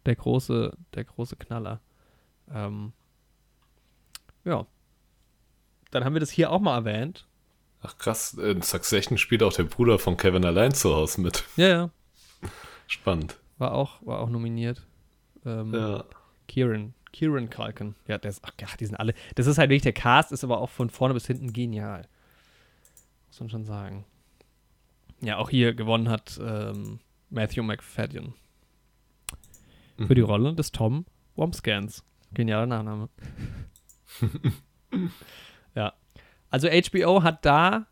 der große, der große Knaller. Ähm, ja. Dann haben wir das hier auch mal erwähnt. Ach krass, in Succession spielt auch der Bruder von Kevin allein zu Hause mit. Ja, ja. Spannend. War auch, war auch nominiert. Ähm, ja. Kieran, Kieran Culkin. Ja, der ist, ach, ja, die sind alle. Das ist halt wirklich, der Cast ist aber auch von vorne bis hinten genial. Muss man schon sagen. Ja, auch hier gewonnen hat ähm, Matthew McFadden. Mhm. Für die mhm. Rolle des Tom Womscans. Genialer Nachname. ja. Also HBO hat da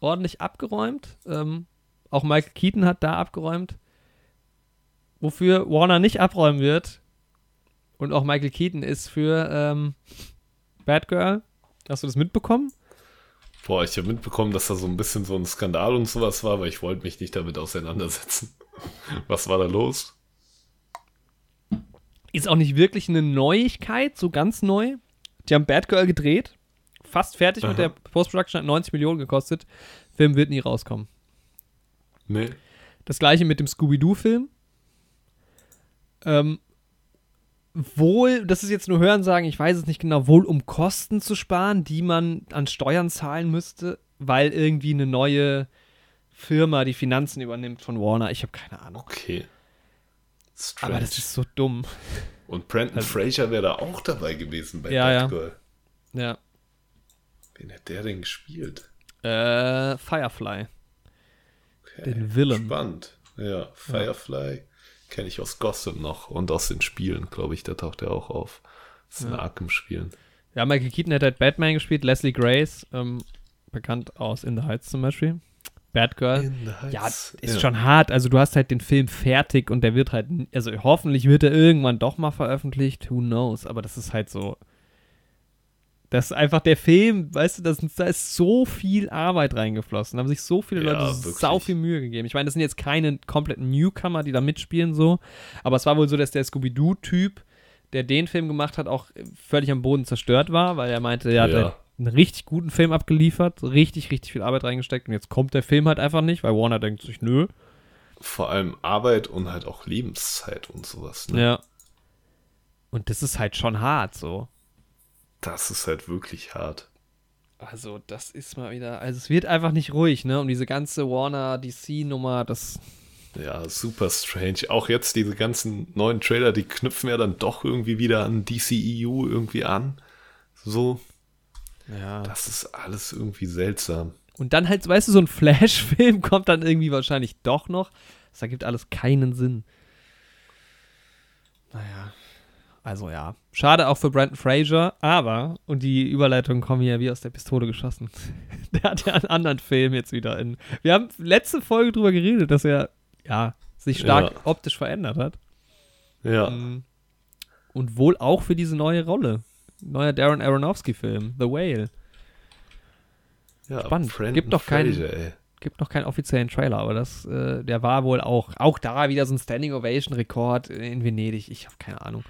ordentlich abgeräumt. Ähm, auch Michael Keaton hat da abgeräumt. Wofür Warner nicht abräumen wird, und auch Michael Keaton ist für ähm, Batgirl. Hast du das mitbekommen? Boah, ich habe mitbekommen, dass da so ein bisschen so ein Skandal und sowas war, aber ich wollte mich nicht damit auseinandersetzen. Was war da los? Ist auch nicht wirklich eine Neuigkeit, so ganz neu. Die haben Batgirl gedreht, fast fertig Aha. mit der Post-Production, hat 90 Millionen gekostet. Film wird nie rauskommen. Nee. Das gleiche mit dem Scooby-Doo-Film. Ähm, wohl, das ist jetzt nur Hörensagen, ich weiß es nicht genau, wohl um Kosten zu sparen, die man an Steuern zahlen müsste, weil irgendwie eine neue Firma die Finanzen übernimmt von Warner. Ich habe keine Ahnung. Okay. Strange. Aber das ist so dumm. Und Brandon also, Fraser wäre da auch dabei gewesen bei ja, Batgirl. Ja. ja. Wen hat der denn gespielt? Äh, Firefly. Okay. Den Villain. Spannend. Ja, Firefly. Ja. Kenne ich aus Gossip noch und aus den Spielen, glaube ich, da taucht er auch auf. Das ist ja. Arkham-Spielen. Ja, Michael Keaton hat halt Batman gespielt, Leslie Grace, ähm, bekannt aus In the Heights zum Beispiel. Batgirl. Ja, ist ja. schon hart. Also du hast halt den Film fertig und der wird halt, also hoffentlich wird er irgendwann doch mal veröffentlicht, who knows. Aber das ist halt so Das ist einfach der Film, weißt du, das, da ist so viel Arbeit reingeflossen. Da haben sich so viele Ja, Leute wirklich. sau viel Mühe gegeben. Ich meine, das sind jetzt keine kompletten Newcomer, die da mitspielen, so. Aber es war wohl so, dass der Scooby-Doo-Typ, der den Film gemacht hat, auch völlig am Boden zerstört war, weil er meinte, er hat Ja. halt einen richtig guten Film abgeliefert, richtig, richtig viel Arbeit reingesteckt und jetzt kommt der Film halt einfach nicht, weil Warner denkt sich, nö. Vor allem Arbeit und halt auch Lebenszeit und sowas. Ne? Ja. Und das ist halt schon hart, so. Das ist halt wirklich hart. Also, das ist mal wieder. Also, es wird einfach nicht ruhig, ne? Um diese ganze Warner-DC-Nummer, das. Ja, super strange. Auch jetzt diese ganzen neuen Trailer, die knüpfen ja dann doch irgendwie wieder an DCEU irgendwie an. So, Ja. das ist alles irgendwie seltsam. Und dann halt, weißt du, so ein Flash-Film kommt dann irgendwie wahrscheinlich doch noch. Das ergibt alles keinen Sinn. Naja. Also, ja. Schade auch für Brandon Fraser, aber, und die Überleitungen kommen hier wie aus der Pistole geschossen. Der hat ja einen anderen Film jetzt wieder in. Wir haben letzte Folge drüber geredet, dass er, ja, sich stark Ja. optisch verändert hat. Ja, Mm. Und wohl auch für diese neue Rolle. Neuer Darren Aronofsky-Film, The Whale. ja spannend. Brandon Gibt doch keinen- Fraser, ey. Gibt noch keinen offiziellen Trailer, aber das, äh, der war wohl auch, auch da wieder so ein Standing Ovation-Rekord in Venedig. Ich habe keine Ahnung.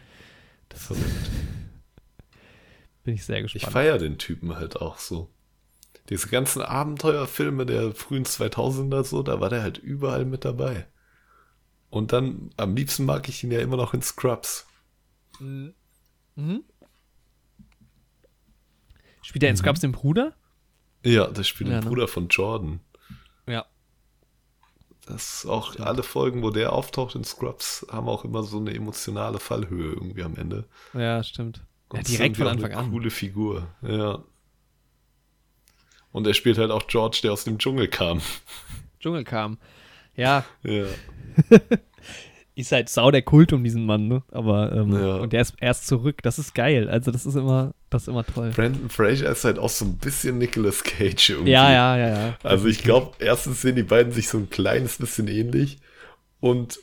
Das bin ich sehr Ich gespannt. feiere den Typen halt auch so. Diese ganzen Abenteuerfilme der frühen 2000er so, da war der halt überall mit dabei. Und dann, am liebsten mag ich ihn ja immer noch in Scrubs. Mhm. Spielt er in Scrubs den Bruder? Ja, das spielt Ja, der ne? Bruder von Jordan. Das auch alle Folgen, wo der auftaucht in Scrubs, haben auch immer so eine emotionale Fallhöhe irgendwie am Ende. Ja, stimmt. Ja, Und direkt von Anfang eine an. Coole Figur, ja. Und er spielt halt auch George, der aus dem Dschungel kam. Dschungel kam. Ja, Ja. ist halt sau der Kult um diesen Mann, ne? Aber, ähm, Ja. und der ist erst zurück. Das ist geil. Also, das ist immer, das ist immer toll. Brandon Fraser ist halt auch so ein bisschen Nicolas Cage irgendwie. Ja, ja, ja, ja. Also ich glaube, erstens sehen die beiden sich so ein kleines bisschen ähnlich und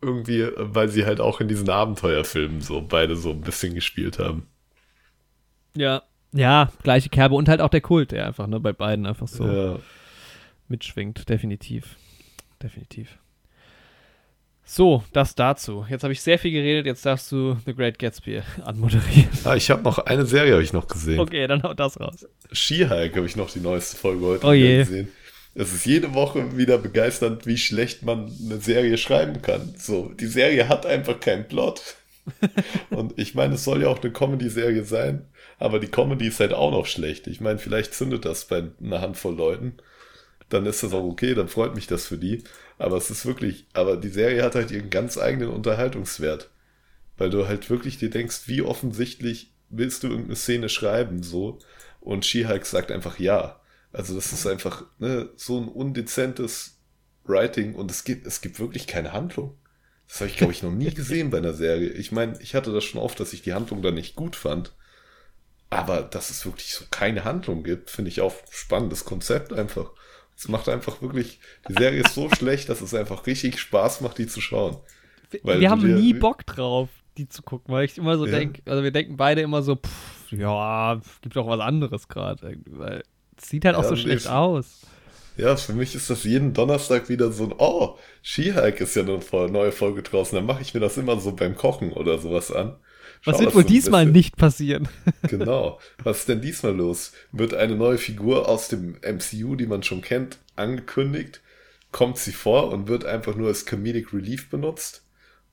irgendwie, weil sie halt auch in diesen Abenteuerfilmen so beide so ein bisschen gespielt haben. Ja. Ja, gleiche Kerbe und halt auch der Kult, der einfach, ne, bei beiden einfach so Ja. mitschwingt. Definitiv. Definitiv. So, das dazu. Jetzt habe ich sehr viel geredet, jetzt darfst du The Great Gatsby anmoderieren. Ah, ich habe noch eine Serie habe ich noch gesehen. Okay, dann hau das raus. She-Hulk habe ich noch die neueste Folge heute Oh je. gesehen. Es ist jede Woche wieder begeisternd, wie schlecht man eine Serie schreiben kann. So, die Serie hat einfach keinen Plot. Und ich meine, es soll ja auch eine Comedy-Serie sein, aber die Comedy ist halt auch noch schlecht. Ich meine, vielleicht zündet das bei einer Handvoll Leuten. Dann ist das auch okay, dann freut mich das für die. Aber es ist wirklich, aber die Serie hat halt ihren ganz eigenen Unterhaltungswert. Weil du halt wirklich dir denkst, wie offensichtlich willst du irgendeine Szene schreiben, so. Und She-Hulk sagt einfach ja. Also das ist einfach ne, so ein undezentes Writing und es gibt, es gibt wirklich keine Handlung. Das habe ich, glaube ich, noch nie gesehen bei einer Serie. Ich meine, ich hatte das schon oft, dass ich die Handlung dann nicht gut fand. Aber dass es wirklich so keine Handlung gibt, finde ich auch spannendes Konzept einfach. Es macht einfach wirklich, die Serie ist so schlecht, dass es einfach richtig Spaß macht, die zu schauen. Wir haben dir- nie Bock drauf, die zu gucken, weil ich immer so Ja. denke, also wir denken beide immer so, pff, ja, gibt doch was anderes gerade. Weil es sieht halt auch Ja, so nee, schlecht es- aus. Ja, für mich ist das jeden Donnerstag wieder so ein, oh, She-Hulk ist ja eine neue Folge draußen. Dann mache ich mir das immer so beim Kochen oder sowas an. Was wird wohl diesmal bisschen. nicht passieren? Genau. Was ist denn diesmal los? Wird eine neue Figur aus dem MCU, die man schon kennt, angekündigt? Kommt sie vor und wird einfach nur als Comedic Relief benutzt?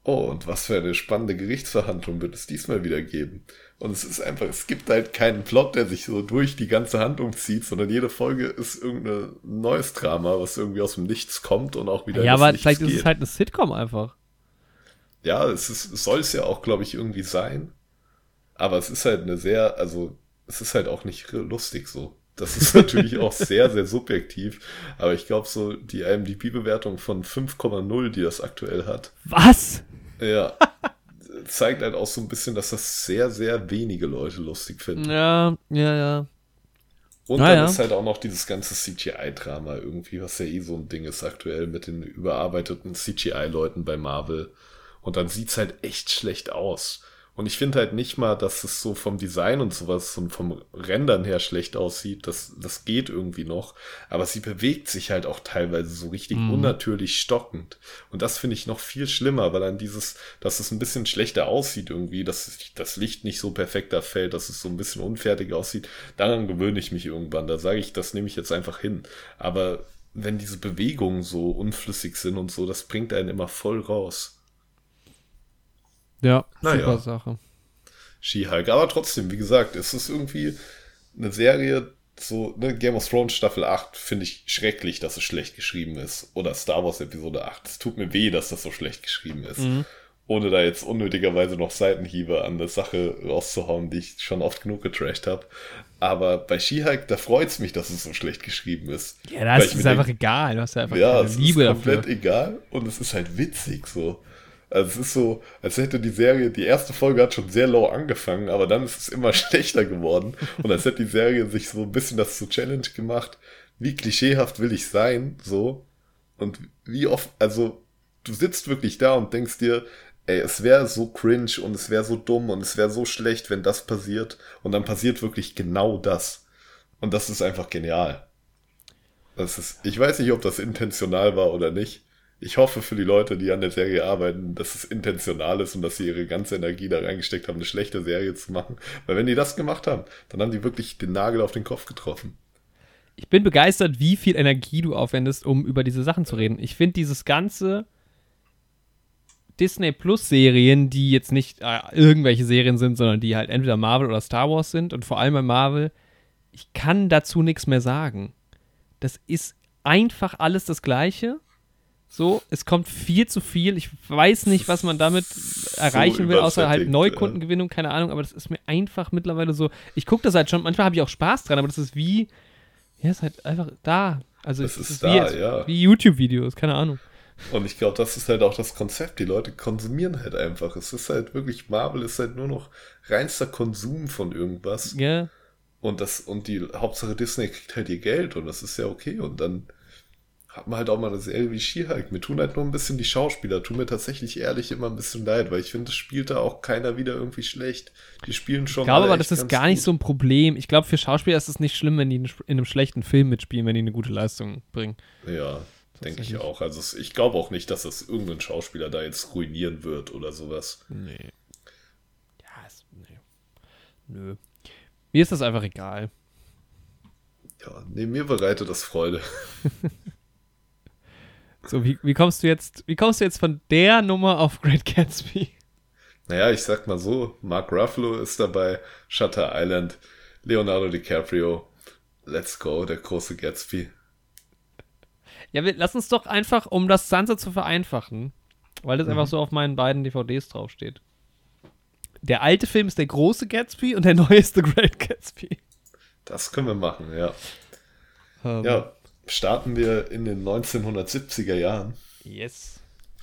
Oh, und was für eine spannende Gerichtsverhandlung wird es diesmal wieder geben? Und es ist einfach, es gibt halt keinen Plot, der sich so durch die ganze Handlung zieht, sondern jede Folge ist irgendein neues Drama, was irgendwie aus dem Nichts kommt und auch wieder ja, aber vielleicht ist geht. es halt eine Sitcom einfach. Ja, es soll es ja auch, glaube ich, irgendwie sein. Aber es ist halt eine sehr, also es ist halt auch nicht lustig so. Das ist natürlich auch sehr, sehr subjektiv. Aber ich glaube, so die IMDb-Bewertung von 5,0, die das aktuell hat, Was? ja, zeigt halt auch so ein bisschen, dass das sehr, sehr wenige Leute lustig finden. Ja, ja, ja. Und Ah, dann ja. ist halt auch noch dieses ganze CGI-Drama irgendwie, was ja eh so ein Ding ist aktuell mit den überarbeiteten CGI-Leuten bei Marvel. Und dann sieht's halt echt schlecht aus. Und ich finde halt nicht mal, dass es so vom Design und sowas und vom Rendern her schlecht aussieht. Das, das geht irgendwie noch. Aber sie bewegt sich halt auch teilweise so richtig mm. unnatürlich stockend. Und das finde ich noch viel schlimmer, weil dann dieses, dass es ein bisschen schlechter aussieht irgendwie, dass das Licht nicht so perfekt da fällt, dass es so ein bisschen unfertig aussieht. Daran gewöhne ich mich irgendwann. Da sage ich, das nehme ich jetzt einfach hin. Aber wenn diese Bewegungen so unflüssig sind und so, das bringt einen immer voll raus. Ja, naja. super Sache. She-Hulk. Aber trotzdem, wie gesagt, es ist irgendwie eine Serie, so, ne, Game of Thrones Staffel 8 finde ich schrecklich, dass es schlecht geschrieben ist. Oder Star Wars Episode 8. Es tut mir weh, dass das so schlecht geschrieben ist. Mhm. Ohne da jetzt unnötigerweise noch Seitenhiebe an der Sache rauszuhauen, die ich schon oft genug getrashed habe. Aber bei She-Hulk, da freut es mich, dass es so schlecht geschrieben ist. Ja, das ist einfach denk, egal. Du hast ja einfach ja, Liebe ist komplett dafür. egal und es ist halt witzig so. Also es ist so, als hätte die Serie, die erste Folge hat schon sehr low angefangen, aber dann ist es immer schlechter geworden. Und als hätte die Serie sich so ein bisschen das zu Challenge gemacht, wie klischeehaft will ich sein, so. Und wie oft, also du sitzt wirklich da und denkst dir, ey, es wäre so cringe und es wäre so dumm und es wäre so schlecht, wenn das passiert. Und dann passiert wirklich genau das. Und das ist einfach genial. Das ist, ich weiß nicht, ob das intentional war oder nicht ich hoffe für die Leute, die an der Serie arbeiten, dass es intentional ist und dass sie ihre ganze Energie da reingesteckt haben, eine schlechte Serie zu machen. Weil wenn die das gemacht haben, dann haben die wirklich den Nagel auf den Kopf getroffen. Ich bin begeistert, wie viel Energie du aufwendest, um über diese Sachen zu reden. Ich finde dieses ganze Disney Plus Serien, die jetzt nicht äh, irgendwelche Serien sind, sondern die halt entweder Marvel oder Star Wars sind und vor allem bei Marvel, ich kann dazu nichts mehr sagen. Das ist einfach alles das Gleiche so, es kommt viel zu viel. Ich weiß nicht, was man damit erreichen so will, außer halt Neukundengewinnung, keine Ahnung, aber das ist mir einfach mittlerweile so. Ich gucke das halt schon, manchmal habe ich auch Spaß dran, aber das ist wie, ja, ist halt einfach da. Also, es ist, ist da, wie, ja. wie YouTube-Videos, keine Ahnung. Und ich glaube, das ist halt auch das Konzept. Die Leute konsumieren halt einfach. Es ist halt wirklich, Marvel ist halt nur noch reinster Konsum von irgendwas. Ja. Und das, und die Hauptsache Disney kriegt halt ihr Geld und das ist ja okay. Und dann hat man halt auch mal eine Serie wie She-Hulk. Mir tun halt nur ein bisschen die Schauspieler, tun mir tatsächlich ehrlich immer ein bisschen leid, weil ich finde, es spielt da auch keiner wieder irgendwie schlecht. Die spielen schon. Ich glaube aber, das ist gar gut. nicht so ein Problem. Ich glaube, für Schauspieler ist es nicht schlimm, wenn die in einem schlechten Film mitspielen, wenn die eine gute Leistung bringen. Ja, denke ich auch. Also ich glaube auch nicht, dass das irgendein Schauspieler da jetzt ruinieren wird oder sowas. Nee. Ja, es, nee. Nö. Mir ist das einfach egal. Ja, nee, mir bereitet das Freude. So, wie, wie kommst du jetzt, wie kommst du jetzt von der Nummer auf Great Gatsby? Naja, ich sag mal so, Mark Ruffalo ist dabei, Shutter Island, Leonardo DiCaprio, Let's Go, der große Gatsby. Ja, wir, lass uns doch einfach, um das Ganze zu vereinfachen, weil das mhm. einfach so auf meinen beiden DVDs draufsteht. Der alte Film ist der große Gatsby und der neue ist The Great Gatsby. Das können wir machen, ja. Um, ähm. ja, starten wir in den 1970er Jahren. Yes.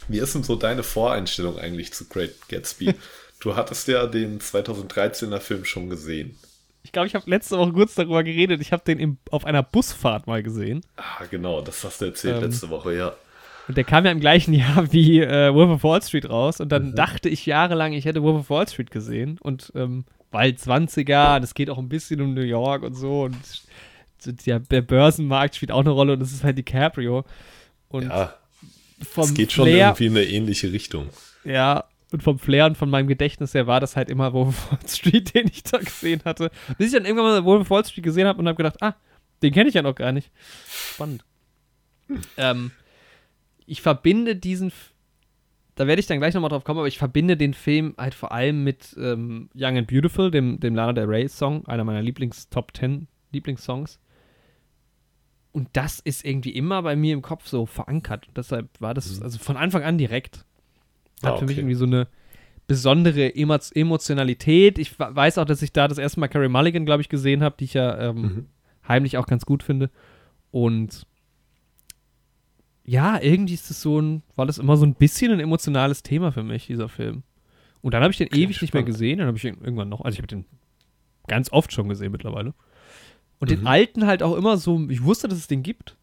Wie ist denn so deine Voreinstellung eigentlich zu Great Gatsby? du hattest ja den 2013er Film schon gesehen. Ich glaube, ich habe letzte Woche kurz darüber geredet. Ich habe den im, auf einer Busfahrt mal gesehen. Ah, genau, das hast du erzählt ähm, letzte Woche, ja. Und der kam ja im gleichen Jahr wie äh, Wolf of Wall Street raus. Und dann mhm. dachte ich jahrelang, ich hätte Wolf of Wall Street gesehen. Und ähm, bald 20er, das geht auch ein bisschen um New York und so. Und der, der Börsenmarkt spielt auch eine Rolle und das ist halt DiCaprio. Und ja, es geht schon Flair, irgendwie in eine ähnliche Richtung. Ja, und vom Flair und von meinem Gedächtnis her war das halt immer Wolf Wall Street, den ich da gesehen hatte. Bis ich dann irgendwann mal Wolf Wall Street gesehen habe und habe gedacht, ah, den kenne ich ja noch gar nicht. Spannend. ähm, ich verbinde diesen, da werde ich dann gleich nochmal drauf kommen, aber ich verbinde den Film halt vor allem mit ähm, Young and Beautiful, dem, dem Lana Del Rey Song, einer meiner Lieblings-Top 10 Lieblingssongs. Und das ist irgendwie immer bei mir im Kopf so verankert. Und deshalb war das mhm. also von Anfang an direkt. Hat ah, okay. für mich irgendwie so eine besondere Emo Emotionalität. Ich weiß auch, dass ich da das erste Mal Carrie Mulligan, glaube ich, gesehen habe, die ich ja ähm, mhm. heimlich auch ganz gut finde. Und ja, irgendwie ist das so ein, war das immer so ein bisschen ein emotionales Thema für mich, dieser Film. Und dann habe ich den ewig spannend. nicht mehr gesehen. Dann habe ich ihn irgendwann noch, also ich habe den ganz oft schon gesehen mittlerweile. Und mhm. den alten halt auch immer so, ich wusste, dass es den gibt.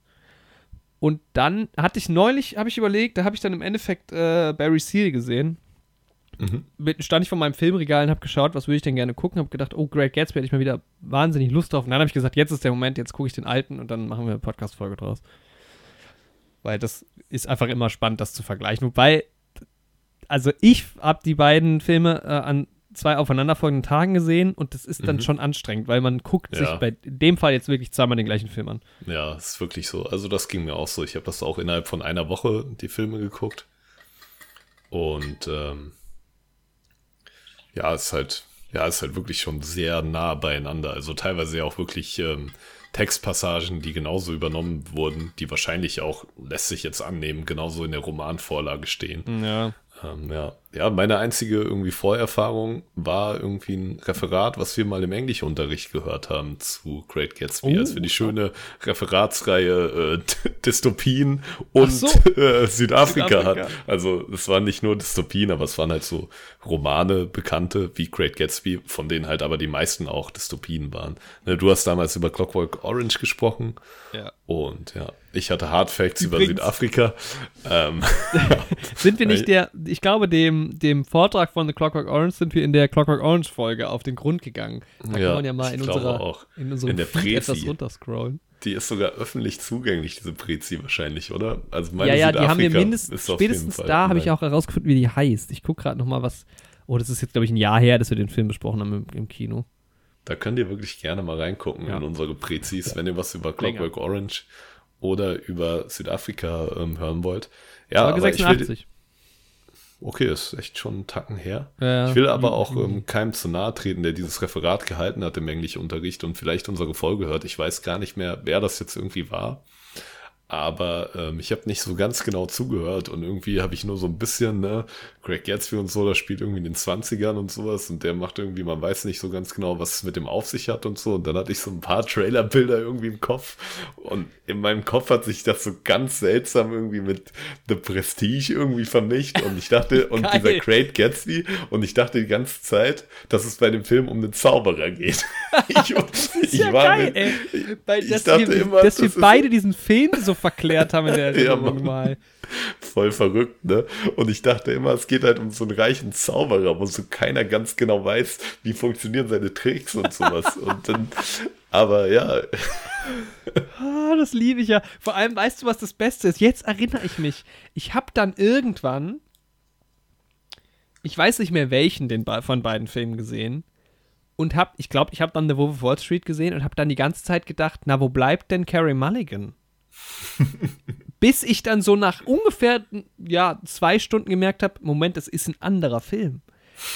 Und dann hatte ich neulich, habe ich überlegt, da habe ich dann im Endeffekt äh, Barry Seal gesehen. mhm. stand ich vor meinem Filmregal und habe geschaut, was würde ich denn gerne gucken. Habe gedacht, oh, Great Gatsby hätte ich mal wieder wahnsinnig Lust drauf. Und dann habe ich gesagt, jetzt ist der Moment, jetzt gucke ich den alten und dann machen wir eine Podcast-Folge draus. Weil das ist einfach immer spannend, das zu vergleichen. Wobei, also ich habe die beiden Filme äh, an zwei aufeinanderfolgenden Tagen gesehen und das ist dann mhm. schon anstrengend, weil man guckt ja. sich bei dem Fall jetzt wirklich zweimal den gleichen Film an. Ja, ist wirklich so. Also das ging mir auch so. Ich habe das auch innerhalb von einer Woche die Filme geguckt. Und ähm, ja, ist halt, ja, ist halt wirklich schon sehr nah beieinander. Also teilweise ja auch wirklich ähm, Textpassagen, die genauso übernommen wurden, die wahrscheinlich auch, lässt sich jetzt annehmen, genauso in der Romanvorlage stehen. Ja. Ähm, ja. Ja, meine einzige irgendwie Vorerfahrung war irgendwie ein Referat, was wir mal im Englischunterricht gehört haben zu Great Gatsby, oh. als wir die schöne Referatsreihe äh, Dystopien und so. äh, Südafrika, Südafrika hatten. Also es waren nicht nur Dystopien, aber es waren halt so Romane, bekannte wie Great Gatsby, von denen halt aber die meisten auch Dystopien waren. Ne, du hast damals über Clockwork Orange gesprochen. Ja. Und ja, ich hatte Hard Facts über Südafrika. Ähm, sind wir nicht der, ich glaube, dem, dem Vortrag von The Clockwork Orange sind wir in der Clockwork Orange Folge auf den Grund gegangen. Da ja, kann man ja mal in unserer auch. in unserem in der Prezi. etwas runterscrollen. Die ist sogar öffentlich zugänglich, diese Prezi wahrscheinlich, oder? Also meine ja, ja, die haben wir mindestens, spätestens da habe ich auch herausgefunden, wie die heißt. Ich gucke gerade noch mal was, oh, das ist jetzt, glaube ich, ein Jahr her, dass wir den Film besprochen haben im, im Kino. Da könnt ihr wirklich gerne mal reingucken ja. in unsere Prezis, wenn ihr was über Clockwork. Orange oder über Südafrika ähm, hören wollt. Ja, aber 86. ich will, okay, ist echt schon ein Tacken her. Ja, ich will aber auch ähm, keinem zu nahe treten, der dieses Referat gehalten hat im Englischunterricht und vielleicht unsere Folge hört. Ich weiß gar nicht mehr, wer das jetzt irgendwie war aber ähm, ich habe nicht so ganz genau zugehört und irgendwie habe ich nur so ein bisschen, ne, Greg Gatsby und so, das spielt irgendwie in den 20ern und sowas und der macht irgendwie, man weiß nicht so ganz genau, was es mit dem auf sich hat und so und dann hatte ich so ein paar Trailerbilder irgendwie im Kopf und in meinem Kopf hat sich das so ganz seltsam irgendwie mit The Prestige irgendwie vermischt und ich dachte, und dieser Great Gatsby und ich dachte die ganze Zeit, dass es bei dem Film um den Zauberer geht. ich, ich ja war geil, mit, ey. Weil, ich dachte wir, immer, dass das wir beide diesen Film so verklärt haben in der Erinnerung ja, mal. Voll verrückt, ne? Und ich dachte immer, es geht halt um so einen reichen Zauberer, wo so keiner ganz genau weiß, wie funktionieren seine Tricks und sowas. und dann, aber ja. Ah, das liebe ich ja. Vor allem, weißt du, was das Beste ist? Jetzt erinnere ich mich. Ich habe dann irgendwann, ich weiß nicht mehr welchen den von beiden Filmen gesehen, und hab, ich glaube, ich habe dann The Wolf of Wall Street gesehen und habe dann die ganze Zeit gedacht, na, wo bleibt denn Carrie Mulligan? Bis ich dann so nach ungefähr ja, zwei Stunden gemerkt habe, Moment, das ist ein anderer Film.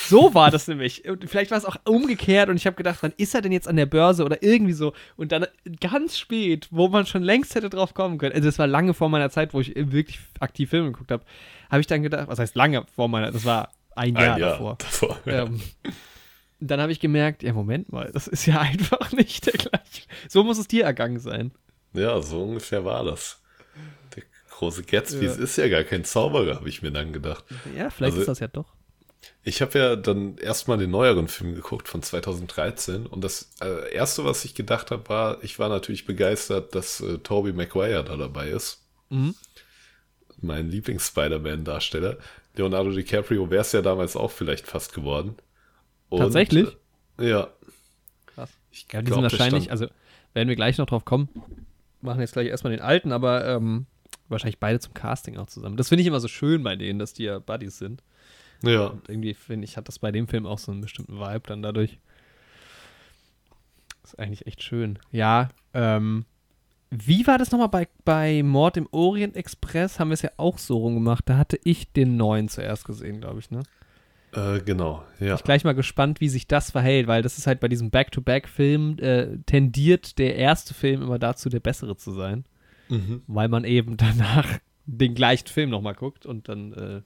So war das nämlich. Vielleicht war es auch umgekehrt und ich habe gedacht, wann ist er denn jetzt an der Börse oder irgendwie so? Und dann ganz spät, wo man schon längst hätte drauf kommen können, also das war lange vor meiner Zeit, wo ich wirklich aktiv Filme geguckt habe, habe ich dann gedacht, was heißt lange vor meiner, das war ein Jahr, ein Jahr davor. davor ja. ähm, dann habe ich gemerkt, ja, Moment mal, das ist ja einfach nicht der gleiche. So muss es dir ergangen sein. Ja, so ungefähr war das. Der große Gatsby ja. ist ja gar kein Zauberer, habe ich mir dann gedacht. Ja, vielleicht also, ist das ja doch. Ich habe ja dann erstmal den neueren Film geguckt von 2013 und das äh, erste, was ich gedacht habe, war, ich war natürlich begeistert, dass äh, Tobey Maguire da dabei ist. Mhm. Mein Lieblings-Spider-Man-Darsteller. Leonardo DiCaprio wäre es ja damals auch vielleicht fast geworden. Und, Tatsächlich? Äh, ja. Krass. Ich ja, die glaub, sind wahrscheinlich, also werden wir gleich noch drauf kommen, machen jetzt gleich erstmal den alten, aber ähm, wahrscheinlich beide zum Casting auch zusammen. Das finde ich immer so schön bei denen, dass die ja Buddies sind. Ja. Und irgendwie finde ich, hat das bei dem Film auch so einen bestimmten Vibe dann dadurch. Ist eigentlich echt schön. Ja, ähm, wie war das nochmal bei, bei Mord im Orient Express? Haben wir es ja auch so rumgemacht. Da hatte ich den neuen zuerst gesehen, glaube ich, ne? Äh, genau, ja. Ich bin gleich mal gespannt, wie sich das verhält, weil das ist halt bei diesem Back-to-Back-Film äh, tendiert der erste Film immer dazu, der bessere zu sein. Mhm. Weil man eben danach den gleichen Film nochmal guckt und dann äh,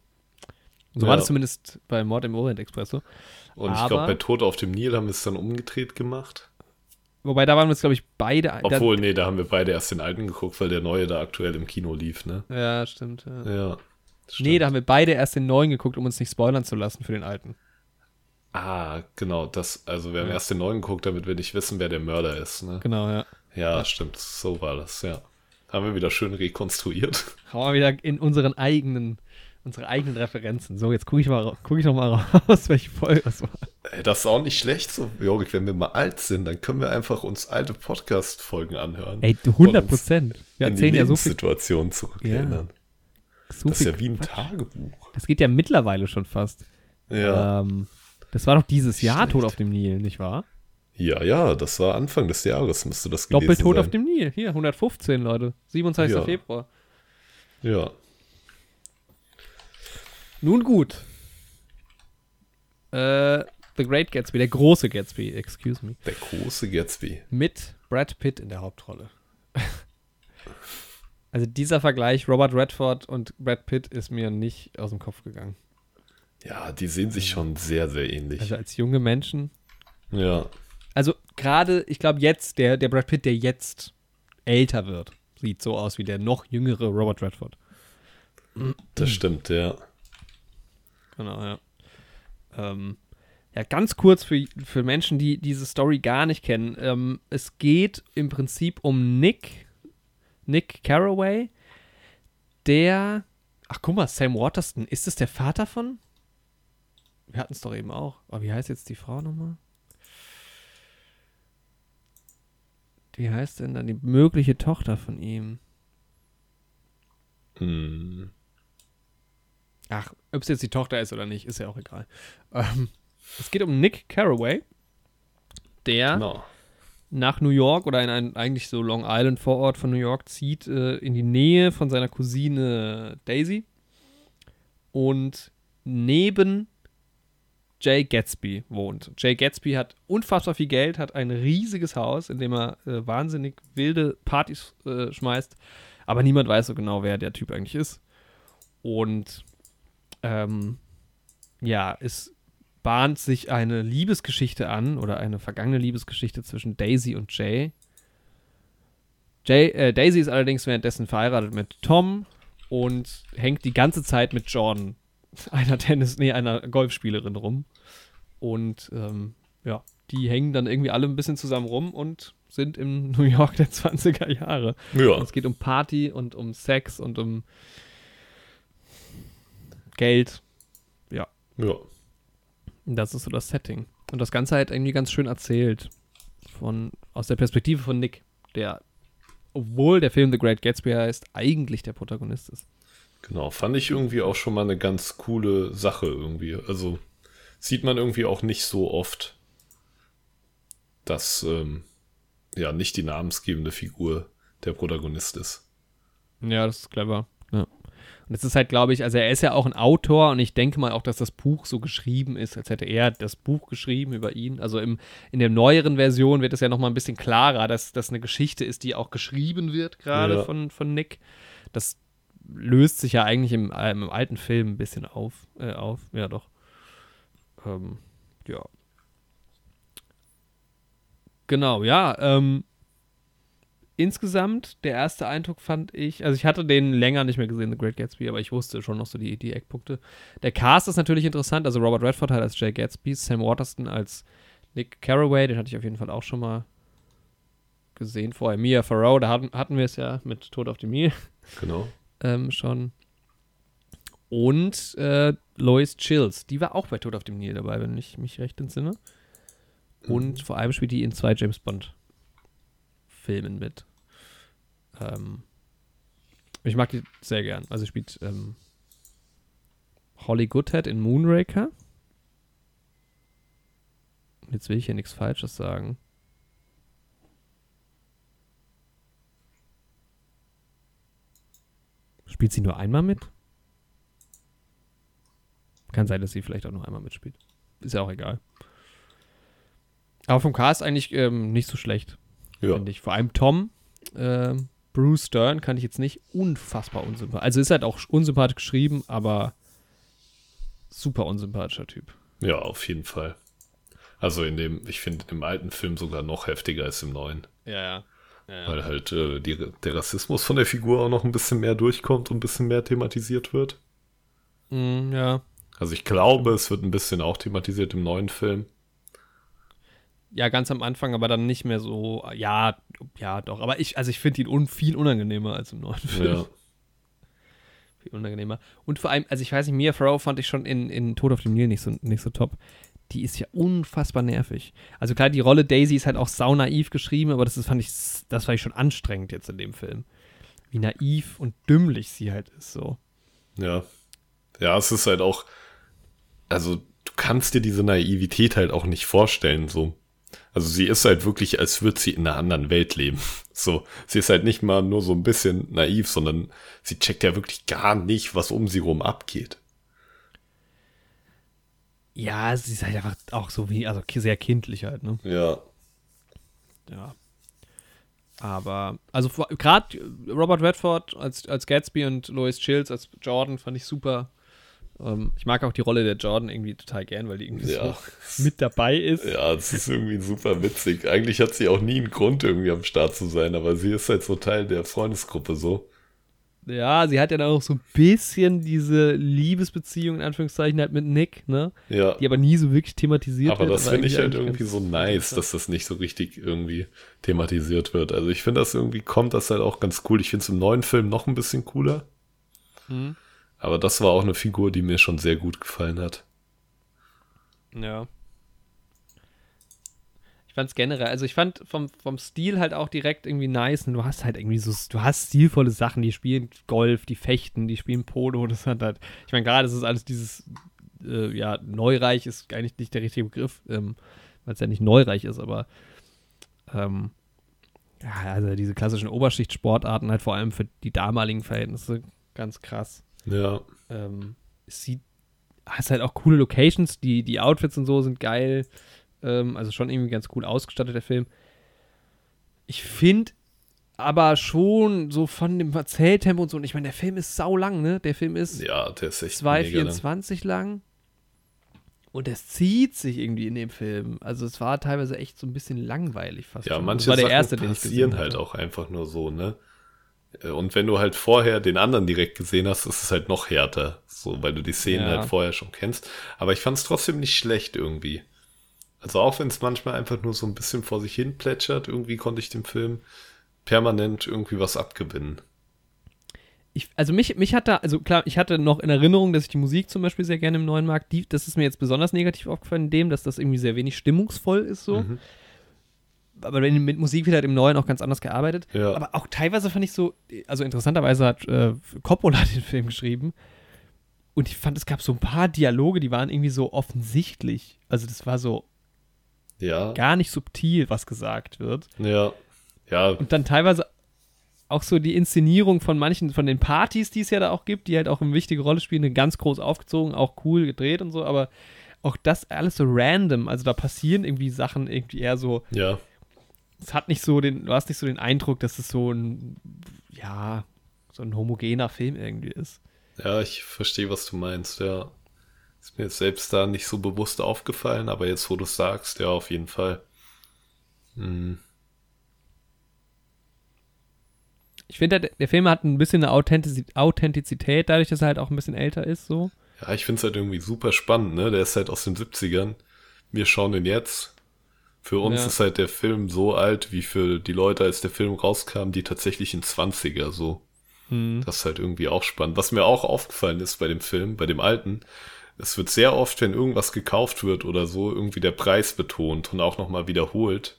so ja. war das zumindest bei Mord im Orient Express so. Und ich glaube, bei Tod auf dem Nil haben wir es dann umgedreht gemacht. Wobei, da waren wir jetzt, glaube ich, beide. Obwohl, da, nee, da haben wir beide erst den alten geguckt, weil der neue da aktuell im Kino lief, ne? Ja, stimmt. Ja. ja. Stimmt. Nee, da haben wir beide erst den neuen geguckt, um uns nicht spoilern zu lassen für den alten. Ah, genau, das, also wir haben ja. erst den neuen geguckt, damit wir nicht wissen, wer der Mörder ist, ne? Genau, ja. Ja, ja. stimmt, so war das, ja. Haben wir wieder schön rekonstruiert. Haben wir wieder in unseren eigenen unsere eigenen Referenzen. So, jetzt gucke ich, mal, guck ich noch mal raus, welche Folge das war. Ey, das ist auch nicht schlecht so, Jorik, wenn wir mal alt sind, dann können wir einfach uns alte Podcast-Folgen anhören. Ey, 100 Prozent. Wir erzählen ja so viel. Situation zurückerinnern. So Das ist ja wie ein Quatsch. Tagebuch. Das geht ja mittlerweile schon fast. Ja. Ähm, das war doch dieses Jahr Schlecht. Tod auf dem Nil, nicht wahr? ja, ja, das war Anfang des Jahres, müsste das gewesen Doppeltod sein. auf dem Nil. Hier, 115, Leute. 27. Ja. Februar. Ja. Nun gut. Äh, The Great Gatsby, der große Gatsby, excuse me. Der große Gatsby. Mit Brad Pitt in der Hauptrolle. also dieser Vergleich, Robert Redford und Brad Pitt, ist mir nicht aus dem Kopf gegangen. Ja, die sehen sich schon sehr, sehr ähnlich. Also als junge Menschen. ja. Also gerade, ich glaube jetzt, der, der Brad Pitt, der jetzt älter wird, sieht so aus wie der noch jüngere Robert Redford. Das stimmt, ja. Genau, ja. Ähm, ja, ganz kurz für, für Menschen, die diese Story gar nicht kennen. Ähm, es geht im Prinzip um Nick, Nick Carraway, der. Ach, guck mal, Sam Waterston. Ist das der Vater von? Wir hatten es doch eben auch. Aber wie heißt jetzt die Frau nochmal? Wie heißt denn dann die mögliche Tochter von ihm? Hm. Ach, ob es jetzt die Tochter ist oder nicht, ist ja auch egal. Ähm, es geht um Nick Carraway, der Genau. Nach New York oder in ein eigentlich so Long Island Vorort von New York zieht, äh, in die Nähe von seiner Cousine Daisy und neben Jay Gatsby wohnt. Jay Gatsby hat unfassbar viel Geld, hat ein riesiges Haus, in dem er äh, wahnsinnig wilde Partys äh, schmeißt, aber niemand weiß so genau, wer der Typ eigentlich ist. Und ähm, ja, es bahnt sich eine Liebesgeschichte an oder eine vergangene Liebesgeschichte zwischen Daisy und Jay. Jay äh, Daisy ist allerdings währenddessen verheiratet mit Tom und hängt die ganze Zeit mit Jordan, einer Tennis, nee, einer Golfspielerin rum. Und ähm, ja, die hängen dann irgendwie alle ein bisschen zusammen rum und sind im New York der 20er Jahre. Ja. Und es geht um Party und um Sex und um Geld. Ja. Und Das ist so das Setting. Und das Ganze halt irgendwie ganz schön erzählt. Von, aus der Perspektive von Nick, der, obwohl der Film The Great Gatsby heißt, eigentlich der Protagonist ist. Genau. Fand ich irgendwie auch schon mal eine ganz coole Sache irgendwie. Also sieht man irgendwie auch nicht so oft, dass ähm, ja nicht die namensgebende Figur der Protagonist ist. Ja, das ist clever. Ja. Und es ist halt, glaube ich, also er ist ja auch ein Autor und ich denke mal auch, dass das Buch so geschrieben ist, als hätte er das Buch geschrieben über ihn. Also im, in der neueren Version wird es ja nochmal ein bisschen klarer, dass das eine Geschichte ist, die auch geschrieben wird, gerade Ja. von, von Nick. Das löst sich ja eigentlich im, äh, im alten Film ein bisschen auf. Äh, auf. Ja, doch. Ähm, ja. Genau, ja. Ähm, insgesamt, der erste Eindruck fand ich, also ich hatte den länger nicht mehr gesehen, The Great Gatsby, aber ich wusste schon noch so die, die Eckpunkte. Der Cast ist natürlich interessant, also Robert Redford halt als Jay Gatsby, Sam Waterston als Nick Carraway, den hatte ich auf jeden Fall auch schon mal gesehen vorher. Mia Farrow, da hatten, hatten wir es ja mit Tod auf dem Nil Genau. ähm, schon. Und äh, Lois Chills, die war auch bei Tod auf dem Nil dabei, wenn ich mich recht entsinne. Und vor allem spielt die in zwei James Bond Filmen mit. Ähm, ich mag die sehr gern. Also spielt ähm, Holly Goodhead in Moonraker. Und Jetzt will ich hier nichts Falsches sagen. Spielt sie nur einmal mit? Kann sein, dass sie vielleicht auch nur einmal mitspielt. Ist ja auch egal. Aber vom Cast eigentlich ähm, nicht so schlecht, Ja. finde ich. Vor allem Tom, ähm, Bruce Stern kann ich jetzt nicht unfassbar unsympathisch. Also ist halt auch unsympathisch geschrieben, aber super unsympathischer Typ. Ja, auf jeden Fall. Also in dem, ich finde im alten Film sogar noch heftiger als im neuen. Ja, ja. ja, Weil halt äh, die, der Rassismus von der Figur auch noch ein bisschen mehr durchkommt und ein bisschen mehr thematisiert wird. Mm, ja. Also ich glaube, es wird ein bisschen auch thematisiert im neuen Film. Ja, ganz am Anfang, aber dann nicht mehr so. Ja, ja, doch. Aber ich, also ich finde ihn un viel unangenehmer als im neuen Film. Ja. Viel unangenehmer. Und vor allem, also ich weiß nicht, Mia Farrow fand ich schon in, in Tod auf dem Nil nicht so, nicht so top. Die ist ja unfassbar nervig. Also klar, die Rolle Daisy ist halt auch sau naiv geschrieben, aber das ist, fand ich, das fand ich schon anstrengend jetzt in dem Film. Wie naiv und dümmlich sie halt ist, so. Ja. Ja, es ist halt auch, also du kannst dir diese Naivität halt auch nicht vorstellen, so. Also sie ist halt wirklich, als würde sie in einer anderen Welt leben. So, sie ist halt nicht mal nur so ein bisschen naiv, sondern sie checkt ja wirklich gar nicht, was um sie rum abgeht. Ja, sie ist halt einfach auch so wie, also sehr kindlich halt, ne? Ja. Ja. Aber, also gerade Robert Redford als, als Gatsby und Lois Chills als Jordan fand ich super. Ähm, ich mag auch die Rolle der Jordan irgendwie total gern, weil die irgendwie Ja. so mit dabei ist. Ja, das ist irgendwie super witzig. Eigentlich hat sie auch nie einen Grund, irgendwie am Start zu sein, aber sie ist halt so Teil der Freundesgruppe so. Ja, sie hat ja dann auch so ein bisschen diese Liebesbeziehung in Anführungszeichen halt mit Nick, ne? Ja. Die aber nie so wirklich thematisiert Aber wird. das finde ich halt irgendwie so nice, dass das nicht so richtig irgendwie thematisiert wird. Also ich finde das irgendwie, kommt das halt auch ganz cool. Ich finde es im neuen Film noch ein bisschen cooler. Mhm. Aber das war auch eine Figur, die mir schon sehr gut gefallen hat. Ja. Ich fand's generell, also ich fand vom, vom Stil halt auch direkt irgendwie nice. Und du hast halt irgendwie so, du hast stilvolle Sachen, die spielen Golf, die fechten, die spielen Polo. Das hat halt, ich meine, gerade ist es alles dieses, äh, ja, Neureich ist eigentlich nicht der richtige Begriff, ähm, weil es ja nicht Neureich ist, aber ähm, ja, also diese klassischen Oberschichtsportarten halt vor allem für die damaligen Verhältnisse ganz krass. Ja. Ähm, es sieht, hast halt auch coole Locations, die, die Outfits und so sind geil. Ähm, also schon irgendwie ganz cool ausgestattet, der Film. Ich finde aber schon so von dem Erzähltempo und so, und ich meine, der Film ist sau lang, ne? Der Film ist Ja, der ist echt mega lang. 2,24 lang. Und es zieht sich irgendwie in dem Film. Also es war teilweise echt so ein bisschen langweilig fast. Ja, schon. manche das war der Sachen erste, den ich passieren gesehen halt hatte. auch einfach nur so, ne? Äh, Und wenn du halt vorher den anderen direkt gesehen hast, ist es halt noch härter. So, weil du die Szenen Ja. halt vorher schon kennst. Aber ich fand es trotzdem nicht schlecht irgendwie. Also auch wenn es manchmal einfach nur so ein bisschen vor sich hin plätschert, irgendwie konnte ich dem Film permanent irgendwie was abgewinnen. ich, also mich, mich hat da, also klar, ich hatte noch in Erinnerung, dass ich die Musik zum Beispiel sehr gerne im neuen mag. Die, das ist mir jetzt besonders negativ aufgefallen, in dem, dass das irgendwie sehr wenig stimmungsvoll ist so. Mhm. Aber wenn- mit Musik wird halt im Neuen auch ganz anders gearbeitet. Ja. Aber auch teilweise fand ich so, also interessanterweise hat äh, Coppola den Film geschrieben. Und ich fand, es gab so ein paar Dialoge, die waren irgendwie so offensichtlich. Also das war so Ja, gar nicht subtil, was gesagt wird. ja, ja, Und dann teilweise auch so die Inszenierung von manchen, von den Partys, die es ja da auch gibt, die halt auch eine wichtige Rolle spielen, ganz groß aufgezogen, auch cool gedreht und so, aber auch das alles so random. Also da passieren irgendwie Sachen irgendwie eher so, ja. Es hat nicht so den, du hast nicht so den Eindruck, dass es so ein, ja, so ein homogener Film irgendwie ist. Ja, ich verstehe, was du meinst, ja. Ist mir jetzt selbst da nicht so bewusst aufgefallen, aber jetzt, wo du es sagst, ja, auf jeden Fall. Hm. Ich finde, der, der Film hat ein bisschen eine Authentiz Authentizität, dadurch, dass er halt auch ein bisschen älter ist, so. Ja, ich finde es halt irgendwie super spannend, ne? Der ist halt aus den 70ern. Wir schauen den jetzt. Für uns Ja. ist halt der Film so alt, wie für die Leute, als der Film rauskam, die tatsächlichen 20er so. Hm. Das ist halt irgendwie auch spannend. Was mir auch aufgefallen ist bei dem Film, bei dem alten, es wird sehr oft, wenn irgendwas gekauft wird oder so, irgendwie der Preis betont und auch nochmal wiederholt.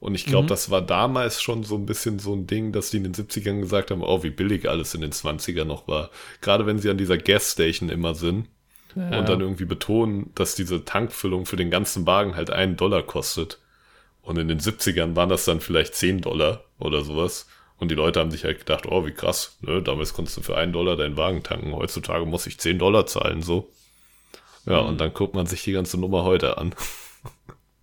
Und ich glaube, Mhm. das war damals schon so ein bisschen so ein Ding, dass die in den 70ern gesagt haben, oh, wie billig alles in den 20ern noch war. Gerade wenn sie an dieser Gasstation immer sind Ja. und dann irgendwie betonen, dass diese Tankfüllung für den ganzen Wagen halt einen Dollar kostet. Und in den 70ern waren das dann vielleicht 10 Dollar oder sowas. Und die Leute haben sich halt gedacht, oh, wie krass, ne? Damals konntest du für einen Dollar deinen Wagen tanken. Heutzutage muss ich 10 Dollar zahlen, so. Ja, Mhm. und dann guckt man sich die ganze Nummer heute an.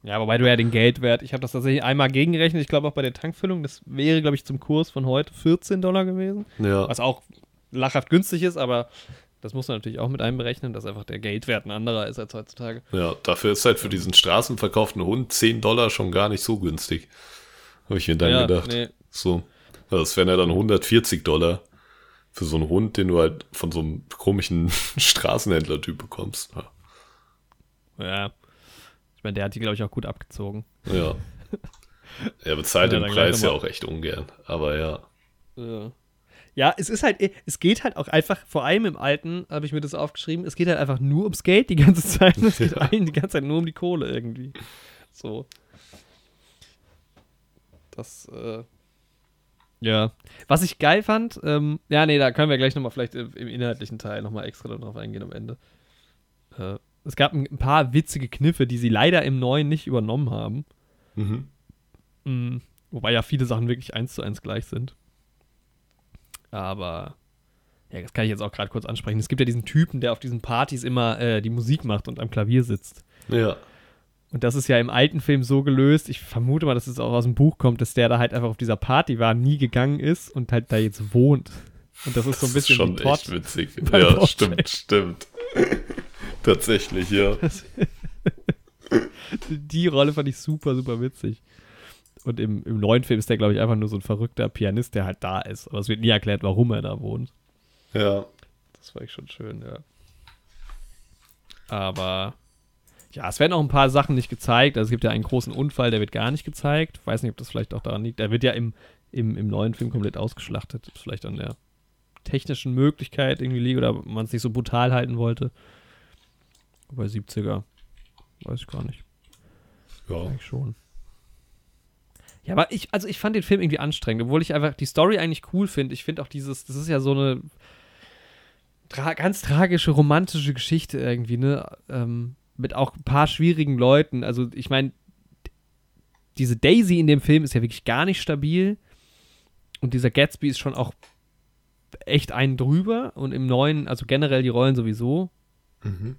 Ja, wobei du ja den Geldwert, ich habe das tatsächlich einmal gegengerechnet, ich glaube auch bei der Tankfüllung, das wäre, glaube ich, zum Kurs von heute 14 Dollar gewesen. Ja, Was auch lachhaft günstig ist, aber das muss man natürlich auch mit einberechnen, dass einfach der Geldwert ein anderer ist als heutzutage. ja, dafür ist halt für diesen straßenverkauften Hund 10 Dollar schon gar nicht so günstig. Habe ich mir dann ja, gedacht. nee. So. Das wären ja dann 140 Dollar für so einen Hund, den du halt von so einem komischen Straßenhändler-Typ bekommst. Ja. Ja. Ich meine, der hat die, glaube ich, auch gut abgezogen. ja. Er bezahlt den Preis ja auch echt ungern. Aber ja. Ja. Ja, es ist halt, es geht halt auch einfach, vor allem im Alten, habe ich mir das aufgeschrieben, es geht halt einfach nur ums Geld die ganze Zeit. Es geht ja. allen die ganze Zeit nur um die Kohle irgendwie. So. Das, äh, ja. Was ich geil fand, ähm, ja, nee, da können wir gleich nochmal vielleicht im, inhaltlichen Teil nochmal extra drauf eingehen am Ende. Äh, es gab ein, paar witzige Kniffe, die sie leider im Neuen nicht übernommen haben. Mhm. Mhm. Wobei ja viele Sachen wirklich eins zu eins gleich sind. Aber ja, das kann ich jetzt auch gerade kurz ansprechen. Es gibt ja diesen Typen, der auf diesen Partys immer äh, die Musik macht und am Klavier sitzt. Ja. Und das ist ja im alten Film so gelöst. Ich vermute mal, dass es auch aus dem Buch kommt, dass der da halt einfach auf dieser Party war, nie gegangen ist und halt da jetzt wohnt. Und das ist das so ein bisschen ist schon die echt witzig. Ja, stimmt, stimmt. Tatsächlich, ja. die Rolle fand ich super, super witzig. Und im, im neuen Film ist der, glaube ich, einfach nur so ein verrückter Pianist, der halt da ist. Aber es wird nie erklärt, warum er da wohnt. Ja. Das war ich schon schön, ja. Aber ja, es werden auch ein paar Sachen nicht gezeigt. Also es gibt ja einen großen Unfall, der wird gar nicht gezeigt. Weiß nicht, ob das vielleicht auch daran liegt. Der wird ja im, im, im neuen Film komplett ausgeschlachtet. Vielleicht an der technischen Möglichkeit irgendwie liegt oder man es nicht so brutal halten wollte. Bei 70er. Weiß ich gar nicht. Ja. Eigentlich schon. Ja, aber ich, also ich fand den Film irgendwie anstrengend, obwohl ich einfach die Story eigentlich cool finde. Ich finde auch dieses, das ist ja so eine tra ganz tragische, romantische Geschichte irgendwie, ne? Ähm, mit auch ein paar schwierigen Leuten. Also ich meine, diese Daisy in dem Film ist ja wirklich gar nicht stabil. Und dieser Gatsby ist schon auch echt einen drüber. Und im neuen, also generell die Rollen sowieso. Mhm.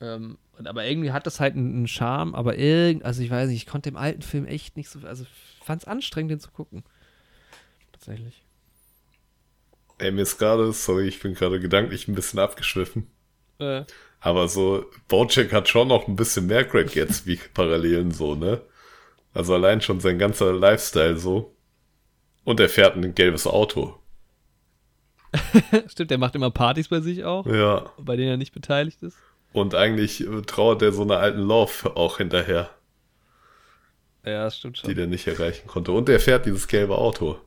Ähm, aber irgendwie hat das halt einen, Charme, aber irgend, also ich weiß nicht, ich konnte im alten Film echt nicht so, also fand es anstrengend, den zu gucken. Tatsächlich. Ey, mir ist gerade, sorry, ich bin gerade gedanklich ein bisschen abgeschwiffen. Äh. Aber so, Bojack hat schon noch ein bisschen mehr Great Gatsby-Parallelen so, ne? Also allein schon sein ganzer Lifestyle so. Und er fährt ein gelbes Auto. Stimmt, der macht immer Partys bei sich auch. Ja. Bei denen er nicht beteiligt ist. Und eigentlich äh, trauert er so einer alten Love auch hinterher. Ja, das stimmt schon. Die der nicht erreichen konnte. Und er fährt dieses gelbe Auto.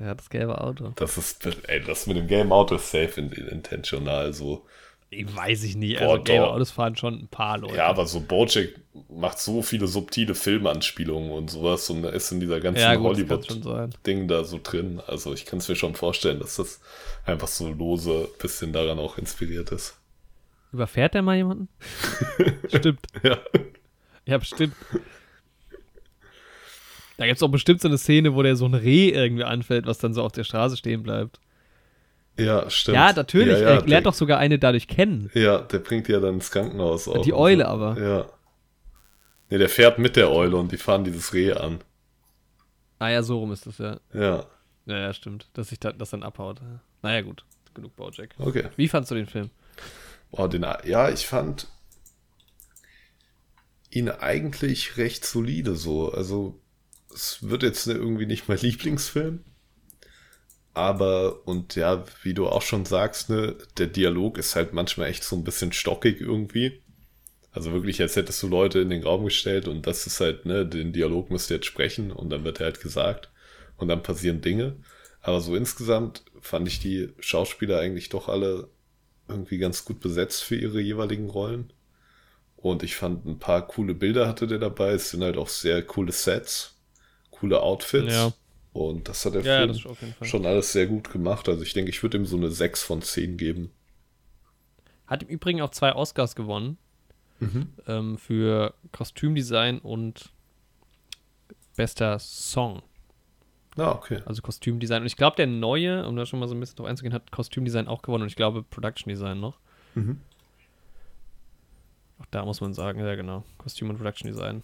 Der hat das gelbe Auto. Das ist, ey, das mit dem gelben Auto ist safe intentional so. Ich weiß ich nicht. Also gelbe Autos fahren schon ein paar Leute. Ja, aber so Bojack macht so viele subtile Filmanspielungen und sowas und ist in dieser ganzen ja, Hollywood-Ding da so drin. Also ich kann es mir schon vorstellen, dass das einfach so lose bisschen daran auch inspiriert ist. Überfährt der mal jemanden? stimmt. Ja. Ja, bestimmt. Da gibt es auch bestimmt so eine Szene, wo der so ein Reh irgendwie anfällt, was dann so auf der Straße stehen bleibt. Ja, stimmt. Ja, natürlich. Ja, ja, er lernt doch sogar eine dadurch kennen. Ja, der bringt ja dann ins Krankenhaus auch. Die Eule so. aber. Ja. Nee, der fährt mit der Eule und die fahren dieses Reh an. Ah ja, so rum ist das, ja. Ja. Ja, ja, stimmt. Dass sich da, das dann abhaut. Naja, gut. Genug Bojack. Okay. Wie fandst du den Film? Oh, den, ja, ich fand ihn eigentlich recht solide so. Also, es wird jetzt irgendwie nicht mein Lieblingsfilm. Aber, und ja, wie du auch schon sagst, ne, der Dialog ist halt manchmal echt so ein bisschen stockig irgendwie. Also wirklich, als hättest du Leute in den Raum gestellt und das ist halt, ne, den Dialog musst du jetzt sprechen und dann wird er halt gesagt und dann passieren Dinge. Aber so insgesamt fand ich die Schauspieler eigentlich doch alle irgendwie ganz gut besetzt für ihre jeweiligen Rollen. Und ich fand ein paar coole Bilder hatte der dabei. Es sind halt auch sehr coole Sets, coole Outfits. Ja. Und das hat der ja, Film schon alles sehr gut gemacht. Also ich denke, ich würde ihm so eine 6 von 10 geben. Hat im Übrigen auch zwei Oscars gewonnen. Mhm. Ähm, für Kostümdesign und bester Song. Ah, okay. Also Kostümdesign. Und ich glaube, der neue, um da schon mal so ein bisschen drauf einzugehen, hat Kostümdesign auch gewonnen und ich glaube Production Design noch. Mhm. Auch da muss man sagen, ja genau, Kostüm und Production Design.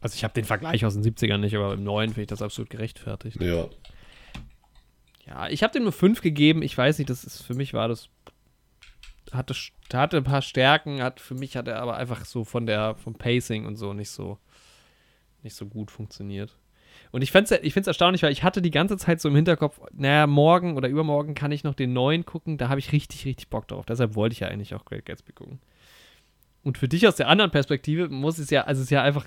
Also ich habe den Vergleich aus den 70ern nicht, aber im neuen finde ich das absolut gerechtfertigt. Ja. Ja, ich habe dem nur 5 gegeben. Ich weiß nicht, das ist für mich war das hatte hatte ein paar Stärken, hat für mich hat er aber einfach so von der vom Pacing und so nicht so nicht so gut funktioniert. Und ich finde es ich find's erstaunlich, weil ich hatte die ganze Zeit so im Hinterkopf, naja, morgen oder übermorgen kann ich noch den neuen gucken. Da habe ich richtig, richtig Bock drauf. Deshalb wollte ich ja eigentlich auch Great Gatsby gucken. Und für dich aus der anderen Perspektive muss es ja, also es ist ja einfach,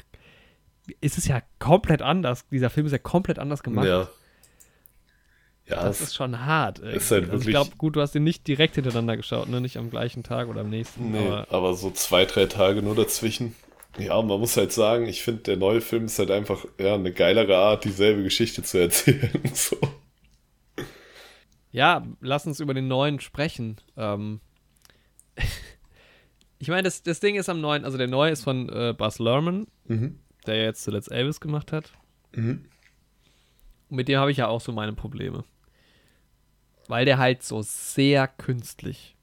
ist es ja komplett anders. Dieser Film ist ja komplett anders gemacht. Ja. Ja, das ist schon hart. ist halt also ich glaube, gut, du hast den nicht direkt hintereinander geschaut, ne? Nicht am gleichen Tag oder am nächsten. Nee, Aber aber, so zwei, drei Tage nur dazwischen. Ja, man muss halt sagen, ich finde, der neue Film ist halt einfach ja, eine geilere Art, dieselbe Geschichte zu erzählen. So. ja, lass uns über den neuen sprechen. Ähm, ich meine, das, das Ding ist am neuen, also der neue ist von äh, Buzz Lerman, Mhm. der ja jetzt zuletzt Elvis gemacht hat. Mhm. Und mit dem habe ich ja auch so meine Probleme. Weil der halt so sehr künstlich,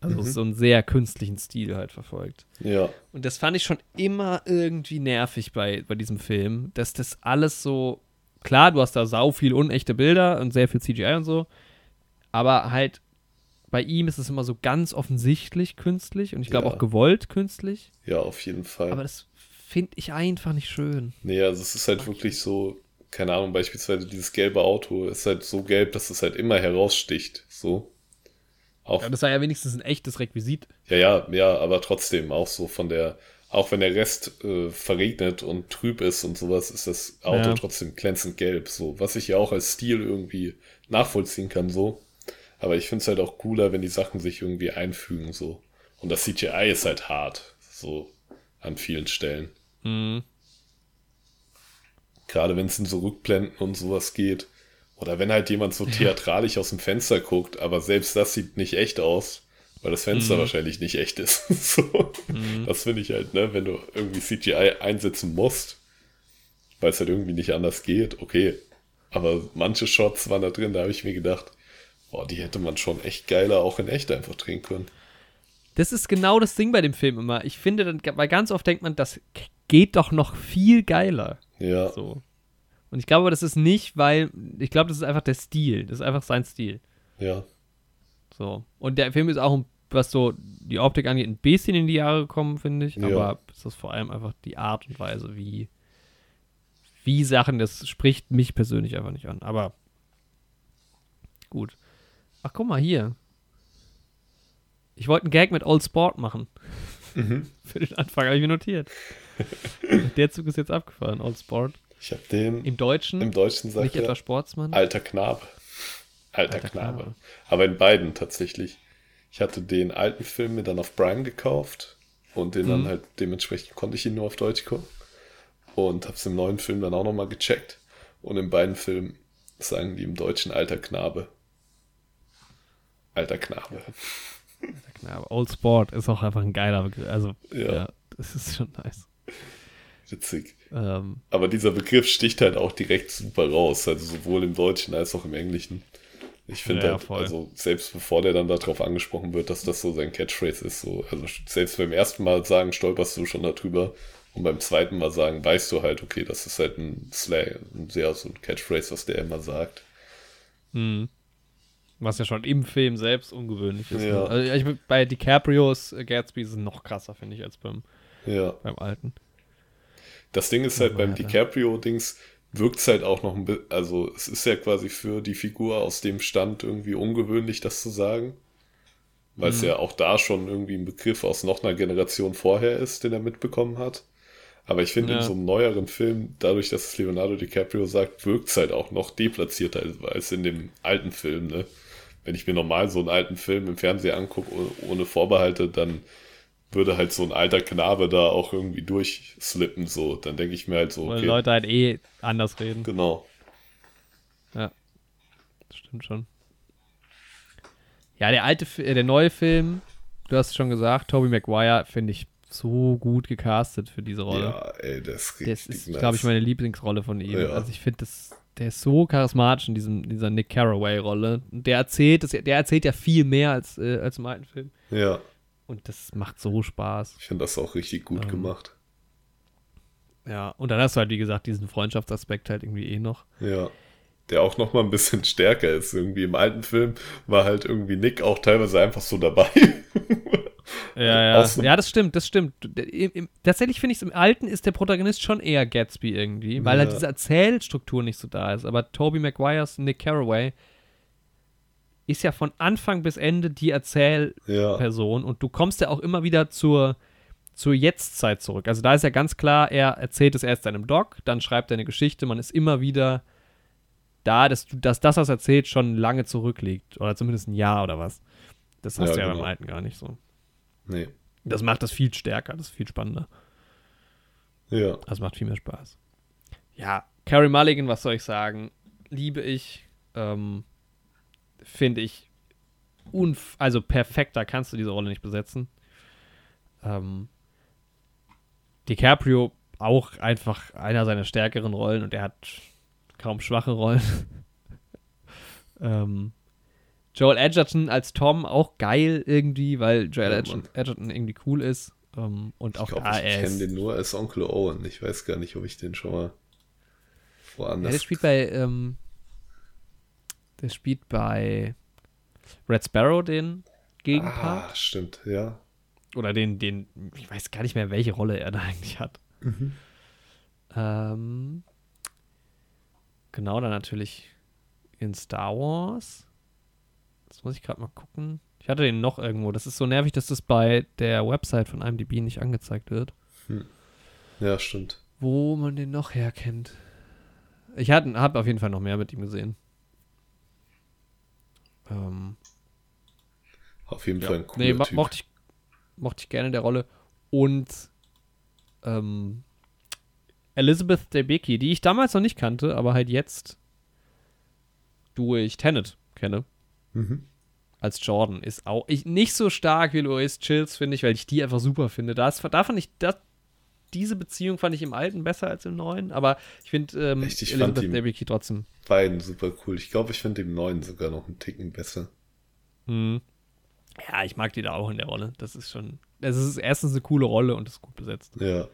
also Mhm. so einen sehr künstlichen Stil halt verfolgt. Ja, Und das fand ich schon immer irgendwie nervig bei, bei diesem Film, dass das alles so, klar, du hast da sau viel unechte Bilder und sehr viel CGI und so, aber halt bei ihm ist es immer so ganz offensichtlich künstlich und ich glaube Ja. auch gewollt künstlich, ja, auf jeden Fall. aber das finde ich einfach nicht schön. Nee, also es ist halt wirklich so, keine Ahnung, beispielsweise dieses gelbe Auto ist halt so gelb, dass es halt immer heraussticht. So. Auch, Ja, das war ja wenigstens ein echtes Requisit. ja, ja, ja, aber trotzdem auch so von der, auch wenn der Rest äh, verregnet und trüb ist und sowas, ist das Auto Ja. trotzdem glänzend gelb. So, was ich ja auch als Stil irgendwie nachvollziehen kann, so. Aber ich finde es halt auch cooler, wenn die Sachen sich irgendwie einfügen, so. Und das CGI ist halt hart, so an vielen Stellen. Mhm. Gerade wenn es in so Rückblenden und sowas geht. Oder wenn halt jemand so theatralisch aus dem Fenster guckt, aber selbst das sieht nicht echt aus, weil das Fenster Mhm. wahrscheinlich nicht echt ist. so. Das finde ich halt, ne, wenn du irgendwie CGI einsetzen musst, weil es halt irgendwie nicht anders geht, okay. Aber manche Shots waren da drin, da habe ich mir gedacht, boah, die hätte man schon echt geiler auch in echt einfach drehen können. Das ist genau das Ding bei dem Film immer. Ich finde, dann, weil ganz oft denkt man, das geht doch noch viel geiler. Ja, So. Und ich glaube, das ist nicht, weil, ich glaube, das ist einfach der Stil. Das ist einfach sein Stil. ja, So. Und der Film ist auch, was so die Optik angeht, ein bisschen in die Jahre gekommen, finde ich. Ja. Aber es ist vor allem einfach die Art und Weise, wie, wie Sachen, das spricht mich persönlich einfach nicht an. Aber gut. Ach, guck mal hier. Ich wollte einen Gag mit Old Sport machen. Mhm. Für den Anfang habe ich mir notiert. der Zug ist jetzt abgefahren, Old Sport. Ich habe den Im Deutschen, im Deutschen sagt nicht etwa Sportsmann. Alter Knabe. Alter, Alter Knabe. Knabe. Aber in beiden tatsächlich. Ich hatte den alten Film mir dann auf Prime gekauft und den dann Mhm. halt dementsprechend konnte ich ihn nur auf Deutsch gucken. Und hab's im neuen Film dann auch nochmal gecheckt. Und in beiden Filmen sagen die im Deutschen Alter Knabe. Alter Knabe. Ja, aber Old Sport ist auch einfach ein geiler Begriff. Also, ja, Ja. das ist schon nice. Witzig. Ähm, Aber dieser Begriff sticht halt auch direkt super raus. Also sowohl im Deutschen als auch im Englischen. Ich finde Ja, halt, also selbst bevor der dann darauf angesprochen wird, dass das so sein Catchphrase ist, so, also selbst beim ersten Mal sagen, stolperst du schon darüber und beim zweiten Mal sagen, weißt du halt, okay, das ist halt ein Slang, ein sehr so ein Catchphrase, was der immer sagt. mh. was ja schon im Film selbst ungewöhnlich ist. Ja. Ne? Also, ich, bei DiCaprios äh, Gatsby ist es noch krasser, finde ich, als beim, Ja. beim alten. Das Ding ist halt Aber beim ja, DiCaprio-Dings wirkt es halt auch noch ein bisschen, also es ist ja quasi für die Figur aus dem Stand irgendwie ungewöhnlich, das zu sagen. Weil es Mhm. ja auch da schon irgendwie ein Begriff aus noch einer Generation vorher ist, den er mitbekommen hat. Aber ich finde, Ja. in so einem neueren Film, dadurch, dass es Leonardo DiCaprio sagt, wirkt es halt auch noch deplatzierter als, in dem alten Film. Ne? Wenn ich mir normal so einen alten Film im Fernsehen angucke, ohne Vorbehalte, dann würde halt so ein alter Knabe da auch irgendwie durchslippen. So, dann denke ich mir halt so, Weil okay, Leute halt eh anders reden. genau. Ja. Das stimmt schon. Ja, der alte, äh, der neue Film, du hast es schon gesagt, Tobey Maguire finde ich so gut gecastet für diese Rolle. Ja, ey, das ist Das ist, nice. glaube ich, meine Lieblingsrolle von ihm. Ja. Also ich finde, das- der ist so charismatisch in diesem, dieser Nick Carraway-Rolle. Und Der erzählt, das, der erzählt ja viel mehr als, äh, als im alten Film. Ja, Und das macht so Spaß. ich finde das auch richtig gut Ähm, gemacht. Ja, und dann hast du halt, wie gesagt, diesen Freundschaftsaspekt halt irgendwie eh noch. Ja. Der auch noch mal ein bisschen stärker ist. Irgendwie im alten Film war halt irgendwie Nick auch teilweise einfach so dabei. Ja, ja. Ja, das stimmt, das stimmt. Im, im, tatsächlich finde ich es im Alten ist der Protagonist schon eher Gatsby irgendwie, weil halt Ja. diese Erzählstruktur nicht so da ist. Aber Tobey Maguires Nick Carraway ist ja von Anfang bis Ende die Erzählperson ja. und du kommst ja auch immer wieder zur, zur Jetztzeit zurück. Also da ist ja ganz klar, er erzählt es erst seinem Doc, dann schreibt er eine Geschichte, man ist immer wieder da, dass, du, dass das, was erzählt, schon lange zurückliegt. Oder zumindest ein Jahr oder was. Das hast Ja, du ja genau. beim alten gar nicht so. Nee. Das macht das viel stärker, das ist viel spannender. Ja. Das macht viel mehr Spaß. Ja, Carrie Mulligan, was soll ich sagen? Liebe ich. Ähm, Finde ich. Unf also perfekter kannst du diese Rolle nicht besetzen. Ähm, DiCaprio auch einfach einer seiner stärkeren Rollen und er hat kaum schwache Rollen. ähm, Joel Edgerton als Tom auch geil irgendwie, weil Joel Ja, Edgerton, Edgerton irgendwie cool ist. Ähm, und auch Ich glaube, da ich kenne den nur als Onkel Owen. Ich weiß gar nicht, ob ich den schon mal Ja, woanders. der spielt bei, ähm, der spielt bei Red Sparrow den Gegenpart. ah, stimmt, ja. Oder den, den, ich weiß gar nicht mehr, welche Rolle er da eigentlich hat. Mhm. Ähm, genau, dann natürlich in Star Wars. Das muss ich gerade mal gucken. Ich hatte den noch irgendwo. Das ist so nervig, dass das bei der Website von IMDb nicht angezeigt wird. Ja, stimmt. Wo man den noch herkennt. Ich habe auf jeden Fall noch mehr mit ihm gesehen. Ähm, Auf jeden Ja. Fall ein cooler nee, mo Typ. mochte ich, mochte ich gerne der Rolle. Und ähm, Elizabeth Debicki, die ich damals noch nicht kannte, aber halt jetzt durch Tenet kenne, Mhm. als Jordan, ist auch ich, nicht so stark wie Louise Chills, finde ich, weil ich die einfach super finde. Das, da fand ich, das, diese Beziehung fand ich im Alten besser als im Neuen, aber ich finde ähm, Echt, ich Elizabeth Debicki trotzdem. Beiden super cool. Ich glaube, ich finde den neuen sogar noch einen Ticken besser. Hm. Ja, ich mag die da auch in der Rolle. Das ist schon, das ist erstens eine coole Rolle und ist gut besetzt. Ja.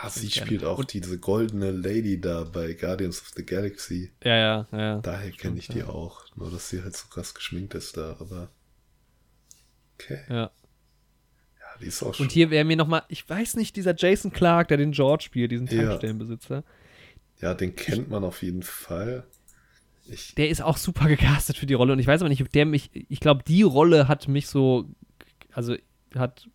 Ah, sie gerne. spielt auch Und- diese goldene Lady da bei Guardians of the Galaxy. Ja, ja, ja. Daher kenne ich die ja. auch. Nur, dass sie halt so krass geschminkt ist da, aber. Okay. ja. Ja, die ist auch schon. Und hier wäre mir nochmal, ich weiß nicht, dieser Jason Clark, der den George spielt, diesen Ja. Tankstellenbesitzer, Ja, den kennt man auf jeden Fall. Ich, der ist auch super gecastet für die Rolle und ich weiß aber nicht, ob der mich, ich glaube, die Rolle hat mich so, also hat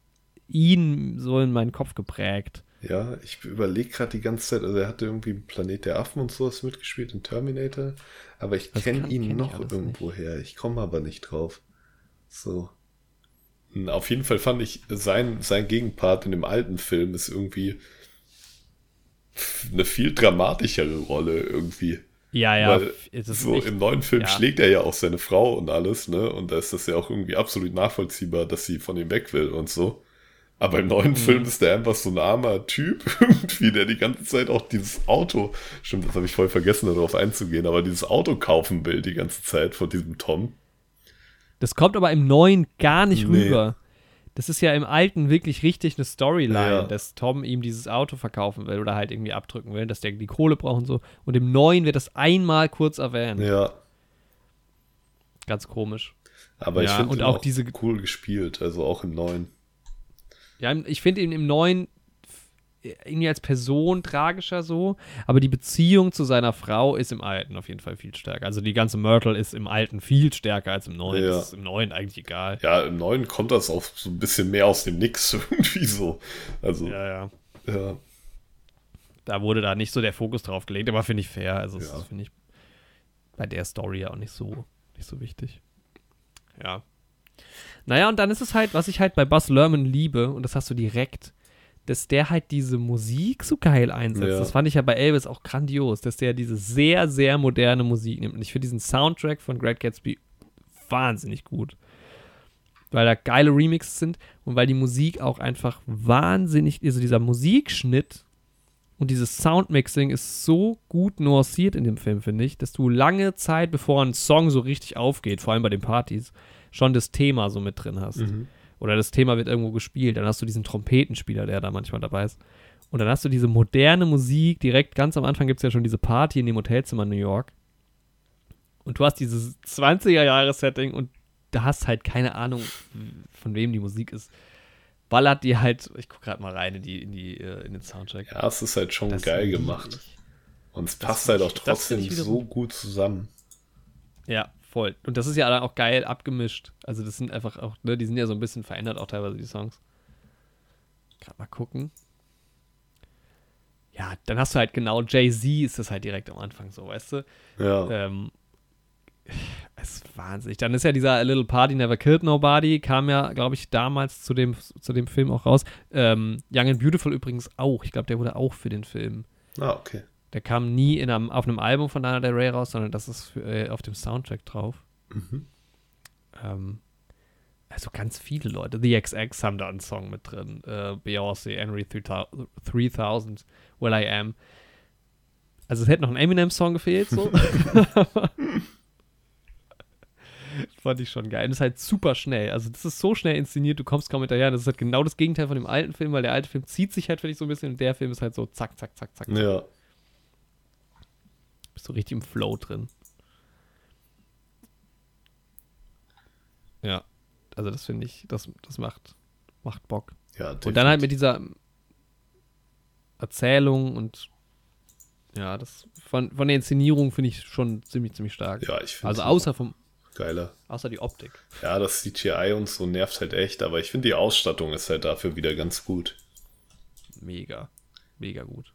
ihn so in meinen Kopf geprägt. ja, ich überlege gerade die ganze Zeit, also er hatte irgendwie Planet der Affen und sowas mitgespielt in Terminator, aber ich kenne ihn kenn noch alles irgendwo her. Ich komme aber nicht drauf. So. Auf jeden Fall fand ich, sein, sein Gegenpart in dem alten Film ist irgendwie eine viel dramatischere Rolle irgendwie. Ja, ja, so echt, im neuen Film ja. schlägt er ja auch seine Frau und alles, ne? Und da ist das ja auch irgendwie absolut nachvollziehbar, dass sie von ihm weg will und so. Aber im neuen Mhm. Film ist der einfach so ein armer Typ, irgendwie, der die ganze Zeit auch dieses Auto, stimmt, das habe ich voll vergessen, darauf einzugehen, aber dieses Auto kaufen will die ganze Zeit von diesem Tom. Das kommt aber im Neuen gar nicht Nee. rüber. Das ist ja im Alten wirklich richtig eine Storyline, Ja. dass Tom ihm dieses Auto verkaufen will oder halt irgendwie abdrücken will, dass der die Kohle braucht und so. Und im Neuen wird das einmal kurz erwähnt. Ja, Ganz komisch. aber ich Ja, finde und ihn auch auch diese- cool gespielt, also auch im neuen. Ja, ich finde ihn im Neuen irgendwie als Person tragischer so, aber die Beziehung zu seiner Frau ist im Alten auf jeden Fall viel stärker. Also die ganze Myrtle ist im Alten viel stärker als im Neuen. Ja. Das ist im Neuen eigentlich egal. Ja, im neuen kommt das auch so ein bisschen mehr aus dem Nix irgendwie so. Also, Ja, ja. ja. Da wurde da nicht so der Fokus drauf gelegt, aber finde ich fair. Also das Ja. finde ich bei der Story ja auch nicht so, nicht so wichtig. Ja. Naja, und dann ist es halt, was ich halt bei Buzz Lerman liebe, und das hast du direkt, dass der halt diese Musik so geil einsetzt. Ja. Das fand ich ja bei Elvis auch grandios, dass der diese sehr, sehr moderne Musik nimmt. Und ich finde diesen Soundtrack von Great Gatsby wahnsinnig gut. Weil da geile Remixes sind und weil die Musik auch einfach wahnsinnig, also dieser Musikschnitt und dieses Soundmixing ist so gut nuanciert in dem Film, finde ich, dass du lange Zeit, bevor ein Song so richtig aufgeht, vor allem bei den Partys, schon das Thema so mit drin hast. Mhm. Oder das Thema wird irgendwo gespielt. Dann hast du diesen Trompetenspieler, der da manchmal dabei ist. Und dann hast du diese moderne Musik. Direkt ganz am Anfang gibt es ja schon diese Party in dem Hotelzimmer in New York. Und du hast dieses 20er-Jahre-Setting und da hast halt keine Ahnung, von wem die Musik ist. Ballert die halt, ich guck gerade mal rein in, die, in, die, äh, in den Soundtrack. Ja, es ist halt schon Das geil gemacht. ich. Und es passt halt auch trotzdem so gut zusammen. Ja, voll. Und das ist ja dann auch geil abgemischt. Also das sind einfach auch, ne, die sind ja so ein bisschen verändert auch teilweise, die Songs. Gerade mal gucken. ja, dann hast du halt genau Jay-Z ist das halt direkt am Anfang so, weißt du? Ja. Ähm, es ist wahnsinnig. Dann ist ja dieser A Little Party Never Killed Nobody, kam ja, glaube ich, damals zu dem, zu dem Film auch raus. Ähm, Young and Beautiful übrigens auch. Ich glaube, der wurde auch für den Film. Ah, okay. Der kam nie in einem, auf einem Album von Lana Del Rey raus, sondern das ist für, äh, auf dem Soundtrack drauf. Mhm. Ähm, also ganz viele Leute. The XX haben da einen Song mit drin. Äh, Beyoncé, Henry 3000, Will I Am. Also es hätte noch ein Eminem-Song gefehlt, so. Fand ich schon geil. Und das ist halt super schnell. Also das ist so schnell inszeniert, du kommst kaum hinterher. Das ist halt genau das Gegenteil von dem alten Film, weil der alte Film zieht sich halt, finde ich, so ein bisschen und der Film ist halt so zack, zack, zack, zack. Ja. Bist du richtig im Flow drin. Ja. Also das finde ich, das, das macht, macht Bock. Ja, Und dann halt mit dieser Erzählung und ja, das von, von der Inszenierung finde ich schon ziemlich, ziemlich stark. Ja, ich finde Also außer vom, geiler. außer die Optik. Ja, das CGI und so nervt halt echt, aber ich finde die Ausstattung ist halt dafür wieder ganz gut. Mega. Mega gut.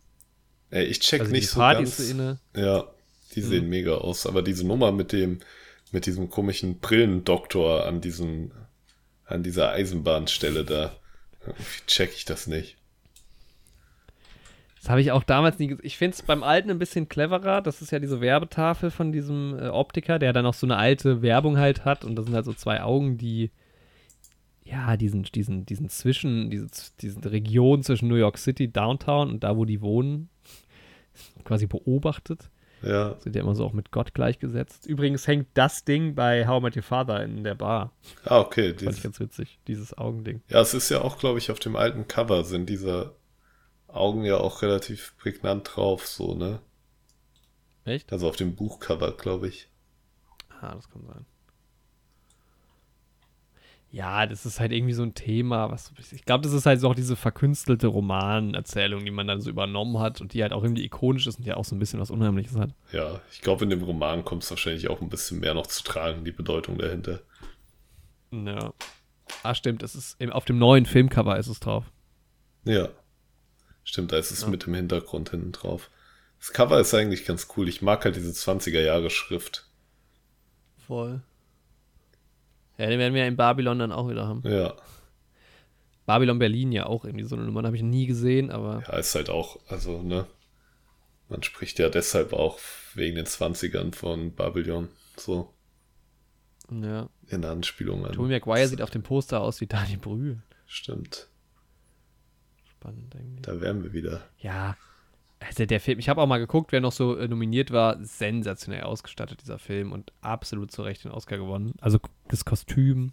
Ey, ich check Also nicht die so ganz. Partyszene. Ja, die sehen mega aus, aber diese Nummer mit dem mit diesem komischen Brillendoktor an diesem an dieser Eisenbahnstelle da irgendwie check ich das nicht. Das habe ich auch damals nie gesehen. Ich finde es beim Alten ein bisschen cleverer. Das ist ja diese Werbetafel von diesem äh, Optiker, der dann auch so eine alte Werbung halt hat. Und das sind halt so zwei Augen, die ja, diesen, diesen, diesen Zwischen, diese, diese Region zwischen New York City, Downtown und da, wo die wohnen, quasi beobachtet. Ja, Sind ja immer so auch mit Gott gleichgesetzt. Übrigens hängt das Ding bei How I Met Your Father in der Bar. ah, okay. Fand ich ganz witzig, dieses Augending. ja, es ist ja auch, glaube ich, auf dem alten Cover sind diese Augen ja auch relativ prägnant drauf, so, ne? Echt? Also auf dem Buchcover, glaube ich. Ah, das kann sein. Ja, das ist halt irgendwie so ein Thema, was ich glaube, das ist halt so auch diese verkünstelte Romanerzählung, die man dann so übernommen hat und die halt auch irgendwie ikonisch ist und ja auch so ein bisschen was Unheimliches hat. Ja, ich glaube, in dem Roman kommt es wahrscheinlich auch ein bisschen mehr noch zu tragen, die Bedeutung dahinter. Ja. Ah, stimmt, es ist auf dem neuen Filmcover ist es drauf. Ja. Stimmt, da ist es Ja. mit dem Hintergrund hinten drauf. Das Cover ist eigentlich ganz cool. Ich mag halt diese 20er Jahre Schrift. Voll. Ja, den werden wir in Babylon dann auch wieder haben. Ja. Babylon Berlin ja auch irgendwie so eine Nummer, habe ich nie gesehen, aber Ja, ist halt auch, also, ne? Man spricht ja deshalb auch wegen den 20ern von Babylon. So, ja. in Anspielung an. Tobey Maguire sieht auf dem Poster aus wie Daniel Brühl. Stimmt. Spannend eigentlich. Da wären wir wieder. Ja, also der Film, ich habe auch mal geguckt, wer noch so äh, nominiert war, sensationell ausgestattet, dieser Film und absolut zu Recht den Oscar gewonnen. Also das Kostüm,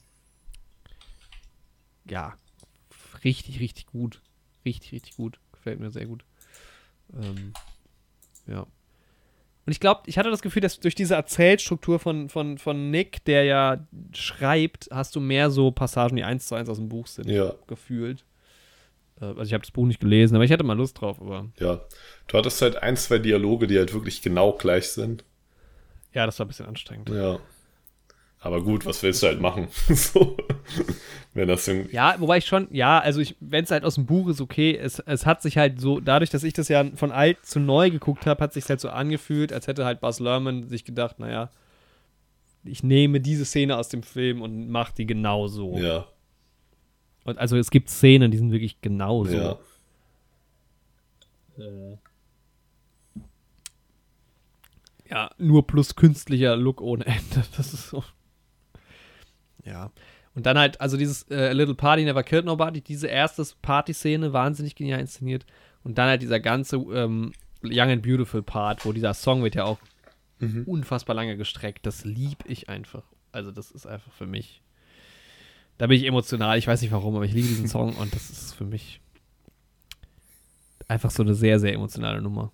ja, richtig, richtig gut. Richtig, richtig gut. Gefällt mir sehr gut. Ähm, ja. Und ich glaube, ich hatte das Gefühl, dass durch diese Erzählstruktur von, von, von Nick, der ja schreibt, hast du mehr so Passagen, die eins zu eins aus dem Buch sind, Ja, gefühlt. Äh, Also ich habe das Buch nicht gelesen, aber ich hatte mal Lust drauf, aber ja. Du hattest halt ein, zwei Dialoge, die halt wirklich genau gleich sind. Ja, das war ein bisschen anstrengend. Ja. Aber gut, was willst du halt machen? so. Wenn das irgendwie. Ja, wobei ich schon, ja, also ich, wenn es halt aus dem Buch ist, okay, es, es hat sich halt so, dadurch, dass ich das ja von alt zu neu geguckt habe, hat sich halt so angefühlt, als hätte halt Buzz Lerman sich gedacht, naja, ich nehme diese Szene aus dem Film und mache die genau so. Ja, Und also es gibt Szenen, die sind wirklich genau so. ja. Ja, nur plus künstlicher Look ohne Ende. Das ist so. Ja. Und dann halt, also dieses äh, A Little Party Never Killed Nobody, diese erste Party-Szene, wahnsinnig genial inszeniert. Und dann halt dieser ganze ähm, Young and Beautiful Part, wo dieser Song wird ja auch Mhm. unfassbar lange gestreckt. Das lieb ich einfach. Also, das ist einfach für mich. Da bin ich emotional. Ich weiß nicht warum, aber ich liebe diesen Song und das ist für mich einfach so eine sehr, sehr emotionale Nummer.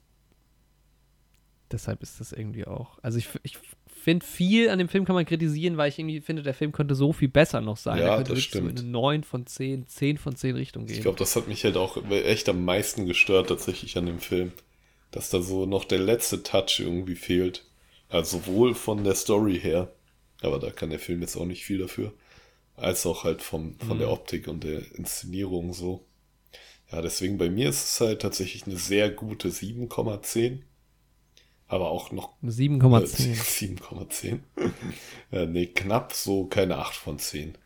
Deshalb ist das irgendwie auch. Also, ich, ich finde, viel an dem Film kann man kritisieren, weil ich irgendwie finde, der Film könnte so viel besser noch sein. Ja, das wirklich so in stimmt. eine 9 von 10, 10 von 10 Richtung gehen. Ich glaube, das hat mich halt auch echt am meisten gestört tatsächlich an dem Film. Dass da so noch der letzte Touch irgendwie fehlt. Also sowohl von der Story her, aber da kann der Film jetzt auch nicht viel dafür, als auch halt vom, von Mhm. der Optik und der Inszenierung so. Ja, deswegen bei mir ist es halt tatsächlich eine sehr gute 7,10. Aber auch noch. 7,10. 7,10. ja, nee, knapp so keine 8 von 10.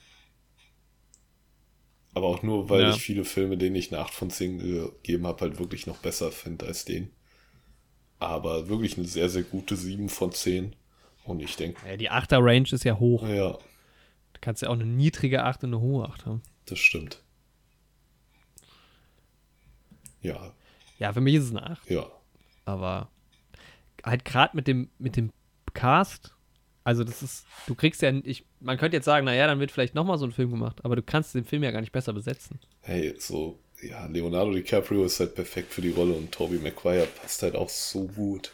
Aber auch nur, weil Ja. ich viele Filme, denen ich eine 8 von 10 gegeben habe, halt wirklich noch besser finde als den. Aber wirklich eine sehr, sehr gute 7 von 10. Und ich denke, Ja, die 8er Range ist ja hoch. ja, Du kannst ja auch eine niedrige 8 und eine hohe 8 haben. das stimmt. Ja, Ja, für mich ist es eine 8. ja. Aber halt gerade mit dem, mit dem Cast, also das ist, du kriegst ja, ich, man könnte jetzt sagen, naja, dann wird vielleicht nochmal so ein Film gemacht, aber du kannst den Film ja gar nicht besser besetzen. Hey, so, ja, Leonardo DiCaprio ist halt perfekt für die Rolle und Tobey Maguire passt halt auch so gut.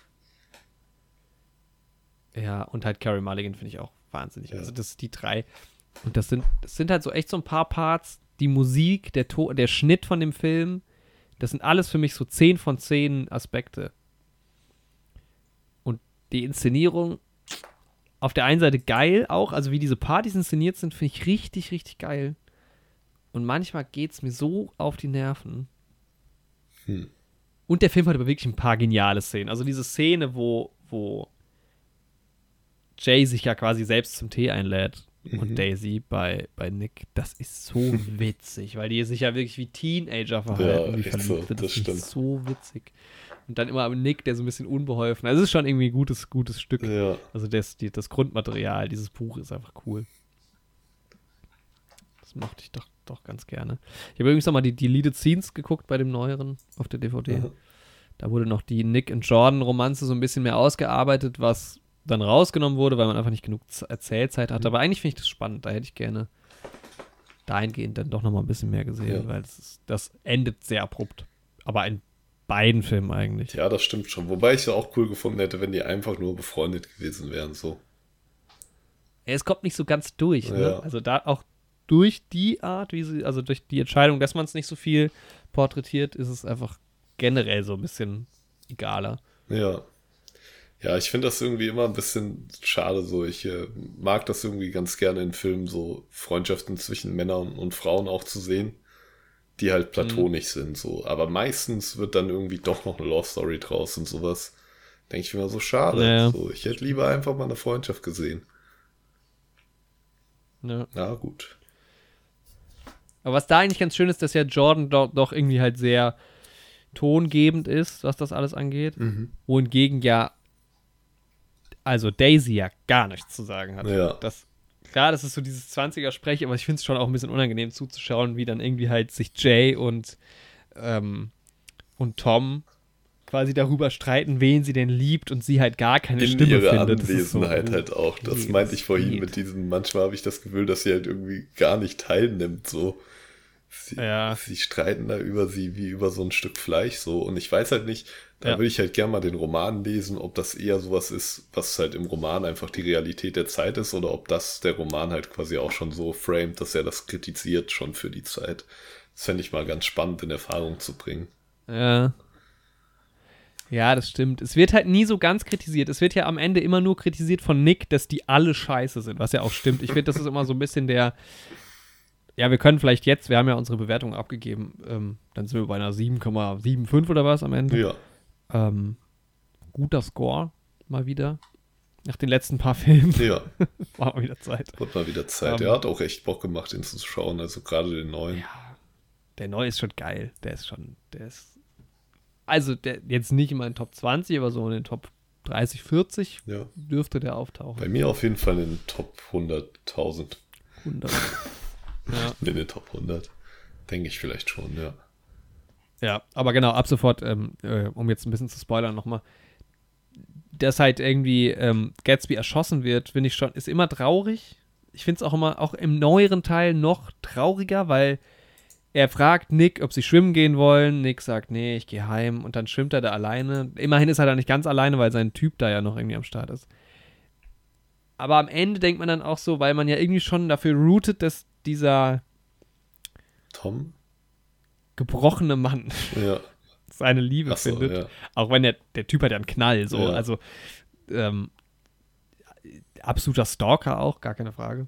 Ja, und halt Carrie Mulligan finde ich auch wahnsinnig. Ja. Also das sind die drei. Und das sind, das sind halt so echt so ein paar Parts, die Musik, der, to der Schnitt von dem Film, das sind alles für mich so 10 von 10 Aspekte. Und die Inszenierung auf der einen Seite geil auch, also wie diese Partys inszeniert sind, finde ich richtig, richtig geil. Und manchmal geht es mir so auf die Nerven. Hm. Und der Film hat aber wirklich ein paar geniale Szenen. Also diese Szene, wo, wo Jay sich ja quasi selbst zum Tee einlädt und Mhm. Daisy bei, bei Nick, das ist so witzig, weil die sich ja wirklich wie Teenager verhalten, Ja, wie verliebt so, das Das, stimmt. ist so witzig. Und dann immer am Nick, der so ein bisschen unbeholfen. Also es ist schon irgendwie ein gutes, gutes Stück. Ja, Also das, die, das Grundmaterial dieses Buch ist einfach cool. Das mochte ich doch, doch ganz gerne. Ich habe übrigens nochmal die Deleted Scenes geguckt bei dem neueren auf der DVD. Aha. Da wurde noch die Nick und Jordan Romanze so ein bisschen mehr ausgearbeitet, was dann rausgenommen wurde, weil man einfach nicht genug Erzählzeit hatte. Aber eigentlich finde ich das spannend. Da hätte ich gerne dahingehend dann doch nochmal ein bisschen mehr gesehen, Ja. weil das, ist, das endet sehr abrupt. Aber in beiden Filmen eigentlich. ja, das stimmt schon. Wobei ich es ja auch cool gefunden hätte, wenn die einfach nur befreundet gewesen wären, so. Ja, es kommt nicht so ganz durch. Ne? Ja. Also da auch durch die Art, wie sie, also durch die Entscheidung, dass man es nicht so viel porträtiert, ist es einfach generell so ein bisschen egaler. Ja. Ja, ich finde das irgendwie immer ein bisschen schade so. Ich äh, mag das irgendwie ganz gerne in Filmen, so Freundschaften zwischen Männern und Frauen auch zu sehen, die halt platonisch sind, so. Aber meistens wird dann irgendwie doch noch eine Love Story draus und sowas. Denke ich mir so schade. Ja. So, ich hätte lieber einfach mal eine Freundschaft gesehen. Ne? Na gut. Aber was da eigentlich ganz schön ist, dass ja Jordan doch, doch irgendwie halt sehr tongebend ist, was das alles angeht. Mhm. Wohingegen ja, also Daisy ja gar nichts zu sagen hat. Ja. Das, klar, das ist so dieses 20er-Sprech, aber ich finde es schon auch ein bisschen unangenehm zuzuschauen, wie dann irgendwie halt sich Jay und, ähm, und Tom quasi darüber streiten, wen sie denn liebt und sie halt gar keine In Stimme ihrer findet. Das ist so- Anwesenheit halt auch. Das Nee, meinte ich vorhin geht. mit diesem, manchmal habe ich das Gefühl, dass sie halt irgendwie gar nicht teilnimmt, so. Sie, Ja. sie streiten da über sie wie über so ein Stück Fleisch, so. Und ich weiß halt nicht, da Ja. würde ich halt gerne mal den Roman lesen, ob das eher sowas ist, was halt im Roman einfach die Realität der Zeit ist, oder ob das der Roman halt quasi auch schon so framed, dass er das kritisiert schon für die Zeit. Das fände ich mal ganz spannend in Erfahrung zu bringen. Ja. Ja, das stimmt. Es wird halt nie so ganz kritisiert. Es wird ja am Ende immer nur kritisiert von Nick, dass die alle scheiße sind, was ja auch stimmt. Ich finde, das ist immer so ein bisschen der. Ja, wir können vielleicht jetzt, wir haben ja unsere Bewertung abgegeben, ähm, dann sind wir bei einer 7,75 oder was am Ende. Ja, Ähm, guter Score, mal wieder. Nach den letzten paar Filmen ja, war mal wieder Zeit. wird mal wieder Zeit. Ähm, er hat auch echt Bock gemacht, ihn zu schauen, also gerade den neuen. Ja, der neue ist schon geil. Der ist schon, der ist. Also, der jetzt nicht in meinen Top 20, aber so in den Top 30, 40 Ja. dürfte der auftauchen. Bei mir auf jeden Fall in den Top 100.000. 100. ja. In den Top 100. Denke ich vielleicht schon, ja. Ja, aber genau, ab sofort, ähm, äh, um jetzt ein bisschen zu spoilern nochmal, dass halt irgendwie ähm, Gatsby erschossen wird, finde ich schon, ist immer traurig. Ich finde es auch immer, auch im neueren Teil noch trauriger, weil er fragt Nick, ob sie schwimmen gehen wollen. Nick sagt, nee, ich gehe heim. Und dann schwimmt er da alleine. Immerhin ist er da nicht ganz alleine, weil sein Typ da ja noch irgendwie am Start ist. Aber am Ende denkt man dann auch so, weil man ja irgendwie schon dafür rootet, dass dieser Tom? Gebrochene Mann Ja. seine Liebe so, findet. ja. Auch wenn der, der Typ hat ja einen Knall, so. Ja. Also, ähm, absoluter Stalker auch, gar keine Frage.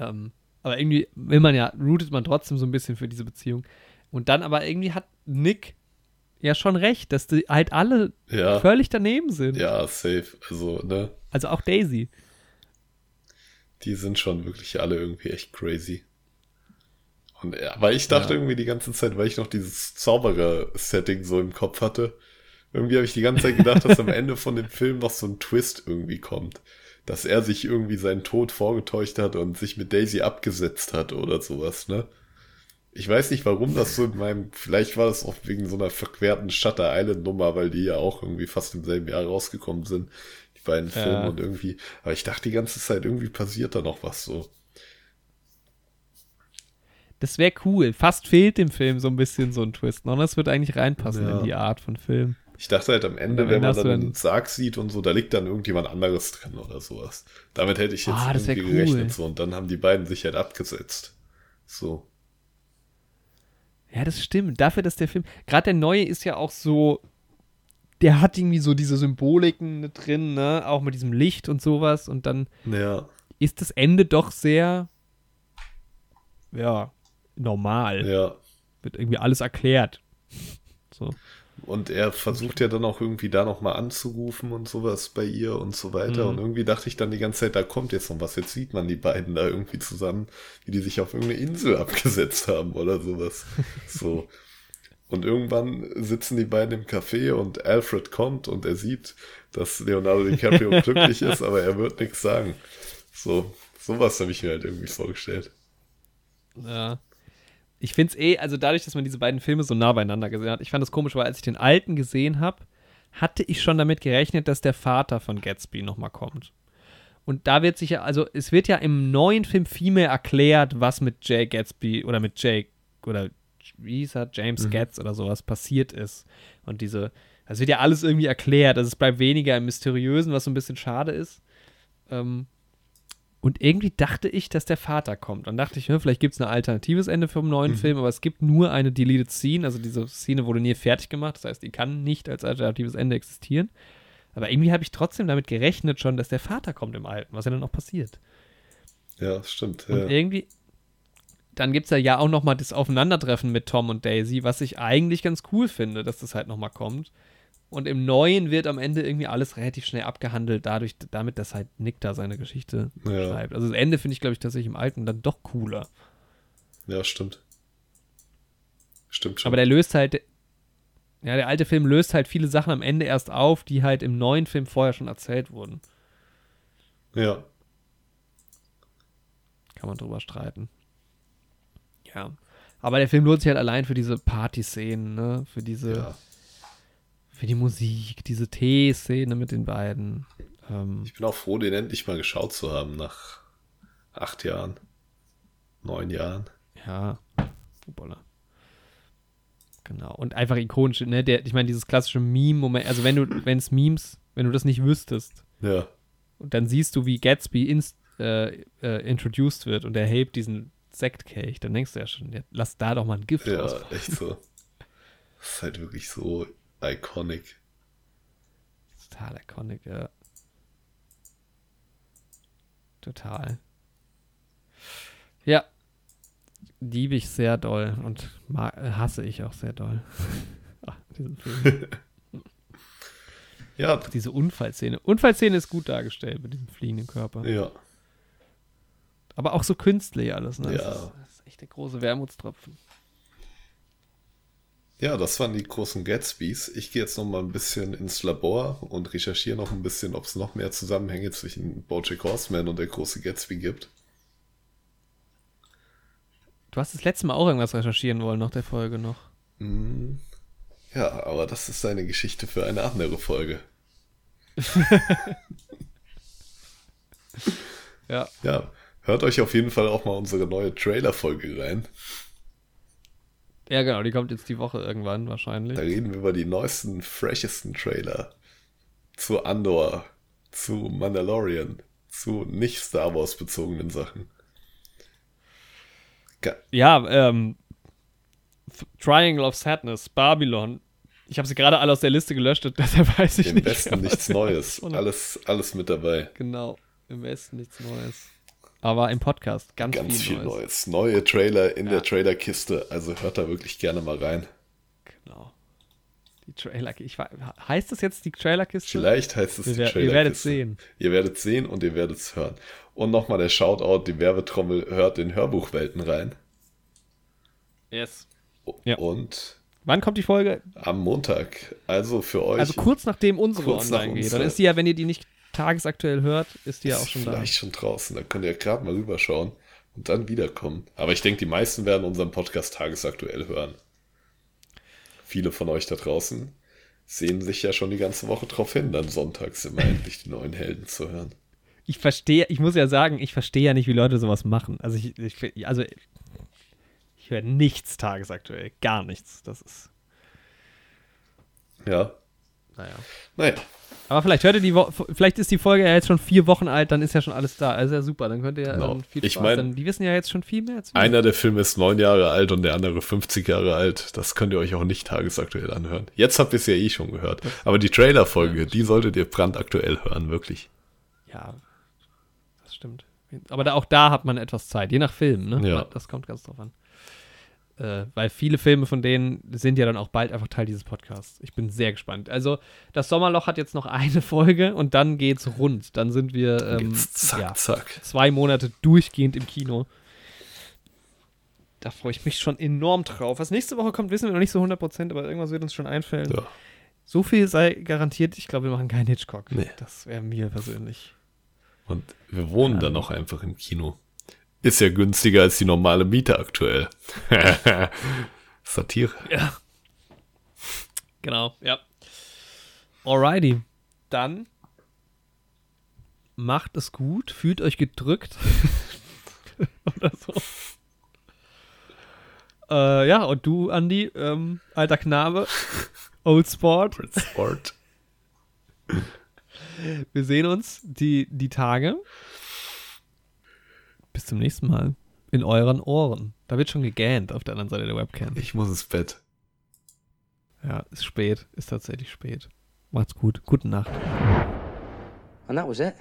Ähm, aber irgendwie will man ja, rootet man trotzdem so ein bisschen für diese Beziehung. Und dann aber irgendwie hat Nick ja schon recht, dass die halt alle Ja, völlig daneben sind. ja, safe. Also, ne, Also auch Daisy. die sind schon wirklich alle irgendwie echt crazy. Und, ja, aber ich dachte Ja. irgendwie die ganze Zeit, weil ich noch dieses Zauberer-Setting so im Kopf hatte, irgendwie habe ich die ganze Zeit gedacht, dass am Ende von dem Film noch so ein Twist irgendwie kommt. Dass er sich irgendwie seinen Tod vorgetäuscht hat und sich mit Daisy abgesetzt hat oder sowas, ne? Ich weiß nicht, warum das so in meinem, vielleicht war das auch wegen so einer verquerten Shutter Island Nummer, weil die ja auch irgendwie fast im selben Jahr rausgekommen sind, die beiden Ja. Filme und irgendwie, aber ich dachte die ganze Zeit, irgendwie passiert da noch was so. Das wäre cool. Fast fehlt dem Film so ein bisschen so ein Twist. noch. Das wird eigentlich reinpassen Ja. in die Art von Film. Ich dachte halt am Ende, Und wenn man dann dann- einen Sarg sieht und so, da liegt dann irgendjemand anderes drin oder sowas. Damit hätte ich jetzt Ah, irgendwie cool. gerechnet so und dann haben die beiden sich halt abgesetzt. So. Ja, das stimmt. Dafür, dass der Film. Gerade der neue ist ja auch so. Der hat irgendwie so diese Symboliken mit drin, ne? Auch mit diesem Licht und sowas. Und dann Ja, ist das Ende doch sehr. Ja, normal. ja. Wird irgendwie alles erklärt. So. Und er versucht ja dann auch irgendwie da nochmal anzurufen und sowas bei ihr und so weiter. Mhm. Und irgendwie dachte ich dann die ganze Zeit, da kommt jetzt noch was. Jetzt sieht man die beiden da irgendwie zusammen, wie die sich auf irgendeine Insel abgesetzt haben oder sowas. So. Und irgendwann sitzen die beiden im Café und Alfred kommt und er sieht, dass Leonardo DiCaprio glücklich ist, aber er wird nichts sagen. So, sowas habe ich mir halt irgendwie vorgestellt. Ja. Ich finde es eh, also dadurch, dass man diese beiden Filme so nah beieinander gesehen hat, ich fand es komisch, weil als ich den alten gesehen habe, hatte ich schon damit gerechnet, dass der Vater von Gatsby nochmal kommt. Und da wird sich ja, also es wird ja im neuen Film viel mehr erklärt, was mit Jay Gatsby oder mit Jake oder wie hieß er, James Mhm. Gatz oder sowas passiert ist. Und diese, das wird ja alles irgendwie erklärt. Also es bleibt weniger im Mysteriösen, was so ein bisschen schade ist. Ähm, und irgendwie dachte ich, dass der Vater kommt. Dann dachte ich, hm, vielleicht gibt es ein alternatives Ende für den neuen Mhm. Film, aber es gibt nur eine Deleted Scene. Also diese Szene wurde nie fertig gemacht. Das heißt, die kann nicht als alternatives Ende existieren. Aber irgendwie habe ich trotzdem damit gerechnet schon, dass der Vater kommt im Alten, was ja dann auch passiert. Ja, stimmt. Und Ja. irgendwie, dann gibt es ja, ja auch noch mal das Aufeinandertreffen mit Tom und Daisy, was ich eigentlich ganz cool finde, dass das halt noch mal kommt. Und im Neuen wird am Ende irgendwie alles relativ schnell abgehandelt, dadurch, damit, dass halt Nick da seine Geschichte Ja. schreibt. Also das Ende finde ich, glaube ich, tatsächlich im Alten dann doch cooler. ja, stimmt. Stimmt schon. Aber der löst halt, ja, der alte Film löst halt viele Sachen am Ende erst auf, die halt im neuen Film vorher schon erzählt wurden. ja. Kann man drüber streiten. Ja. Aber der Film lohnt sich halt allein für diese Party-Szenen, ne? Für diese, ja. Für die Musik, diese Tee-Szene mit den beiden. Ähm, Ich bin auch froh, den endlich mal geschaut zu haben nach acht Jahren, neun Jahren. ja, Fußballer. Genau. Und einfach ikonisch, ne? Der, ich meine, dieses klassische Meme-Moment, also wenn du, wenn es Memes, wenn du das nicht wüsstest, Ja, und dann siehst du, wie Gatsby inst, äh, äh, introduced wird und er hebt diesen Sektkelch, dann denkst du ja schon, ja, lass da doch mal ein Gift ja, raus. echt so. Das ist halt wirklich so iconic. Total iconic, ja. Total. Ja. Liebe ich sehr doll und hasse ich auch sehr doll. Ach, diesen Film. Ja, Diese Unfallszene. Unfallszene ist gut dargestellt mit diesem fliegenden Körper. ja, Aber auch so künstlich alles, ne? Ja. Das, ist, das ist echt der große Wermutstropfen. Ja, das waren die großen Gatsbys. Ich gehe jetzt noch mal ein bisschen ins Labor und recherchiere noch ein bisschen, ob es noch mehr Zusammenhänge zwischen BoJack Horseman und der große Gatsby gibt. Du hast das letzte Mal auch irgendwas recherchieren wollen, nach der Folge noch. Hm, Ja, aber das ist eine Geschichte für eine andere Folge. Ja. Ja, hört euch auf jeden Fall auch mal unsere neue Trailer-Folge rein. Ja, genau, die kommt jetzt die Woche irgendwann wahrscheinlich. Da reden wir über die neuesten, freshesten Trailer zu Andor, zu Mandalorian, zu nicht Star Wars bezogenen Sachen. Ge Ja, ähm, Triangle of Sadness, Babylon. Ich habe sie gerade alle aus der Liste gelöscht, deshalb weiß ich Im nicht. Westen mehr, was nichts Neues. Alles, alles mit dabei. Genau, im Westen nichts Neues. Aber im Podcast ganz, Ganz viel, viel Neues. Neues. Neue Trailer in Ja. der Trailerkiste. Also hört da wirklich gerne mal rein. Genau. Die Trailer, ich, heißt das jetzt die Trailerkiste? Vielleicht heißt es Wir, die wer- ihr Trailerkiste. werdet sehen. Ihr werdet sehen und ihr werdet es hören. Und nochmal der Shoutout, die Werbetrommel hört in Hörbuchwelten rein. Yes. Ja. Und Wann kommt die Folge? am Montag. Also für euch. Also kurz nachdem unsere kurz nach online geht. unserer. Dann ist die ja, wenn ihr die nicht tagesaktuell hört, ist die ja auch schon da. vielleicht schon draußen. Da könnt ihr gerade mal rüberschauen und dann wiederkommen. Aber ich denke, die meisten werden unseren Podcast tagesaktuell hören. Viele von euch da draußen sehen sich ja schon die ganze Woche drauf hin, dann sonntags immer endlich die neuen Helden zu hören. Ich verstehe, ich muss ja sagen, ich verstehe ja nicht, wie Leute sowas machen. Also ich, ich also ich höre nichts tagesaktuell, gar nichts. Das ist, Ja, naja. naja. Aber vielleicht hört ihr die, Wo vielleicht ist die Folge ja jetzt schon vier Wochen alt, dann ist ja schon alles da. Also ja super, dann könnt ihr Genau. ähm, viel Ich Spaß. mein- dann, die wissen ja jetzt schon viel mehr. Einer der Filme ist neun Jahre alt und der andere 50 Jahre alt. Das könnt ihr euch auch nicht tagesaktuell anhören. Jetzt habt ihr es ja eh schon gehört. Aber die Trailerfolge, die solltet ihr brandaktuell hören, wirklich. Ja, das stimmt. Aber da, auch da hat man etwas Zeit, je nach Film, ne? Ja. Das kommt ganz drauf an. Äh, weil viele Filme von denen sind ja dann auch bald einfach Teil dieses Podcasts. Ich bin sehr gespannt. Also, das Sommerloch hat jetzt noch eine Folge und dann geht's rund. Dann sind wir ähm, zack, ja, zack. zwei Monate durchgehend im Kino. Da freue ich mich schon enorm drauf. Was nächste Woche kommt, wissen wir noch nicht so 100%, aber irgendwas wird uns schon einfallen. Ja. So viel sei garantiert, ich glaube, wir machen keinen Hitchcock. Nee. Das wäre mir persönlich. Und wir wohnen dann noch einfach im Kino. Ist ja günstiger als die normale Miete aktuell. Satire. Ja. Genau, ja. Alrighty. Dann macht es gut, fühlt euch gedrückt. Oder so. Äh, ja, und du, Andi, ähm, alter Knabe, Old Sport. Sport. Wir sehen uns die, die Tage. Bis zum nächsten Mal. In euren Ohren. Da wird schon gegähnt auf der anderen Seite der Webcam. Ich muss ins Bett. Ja, ist spät. Ist tatsächlich spät. Macht's gut. Gute Nacht. And that was it.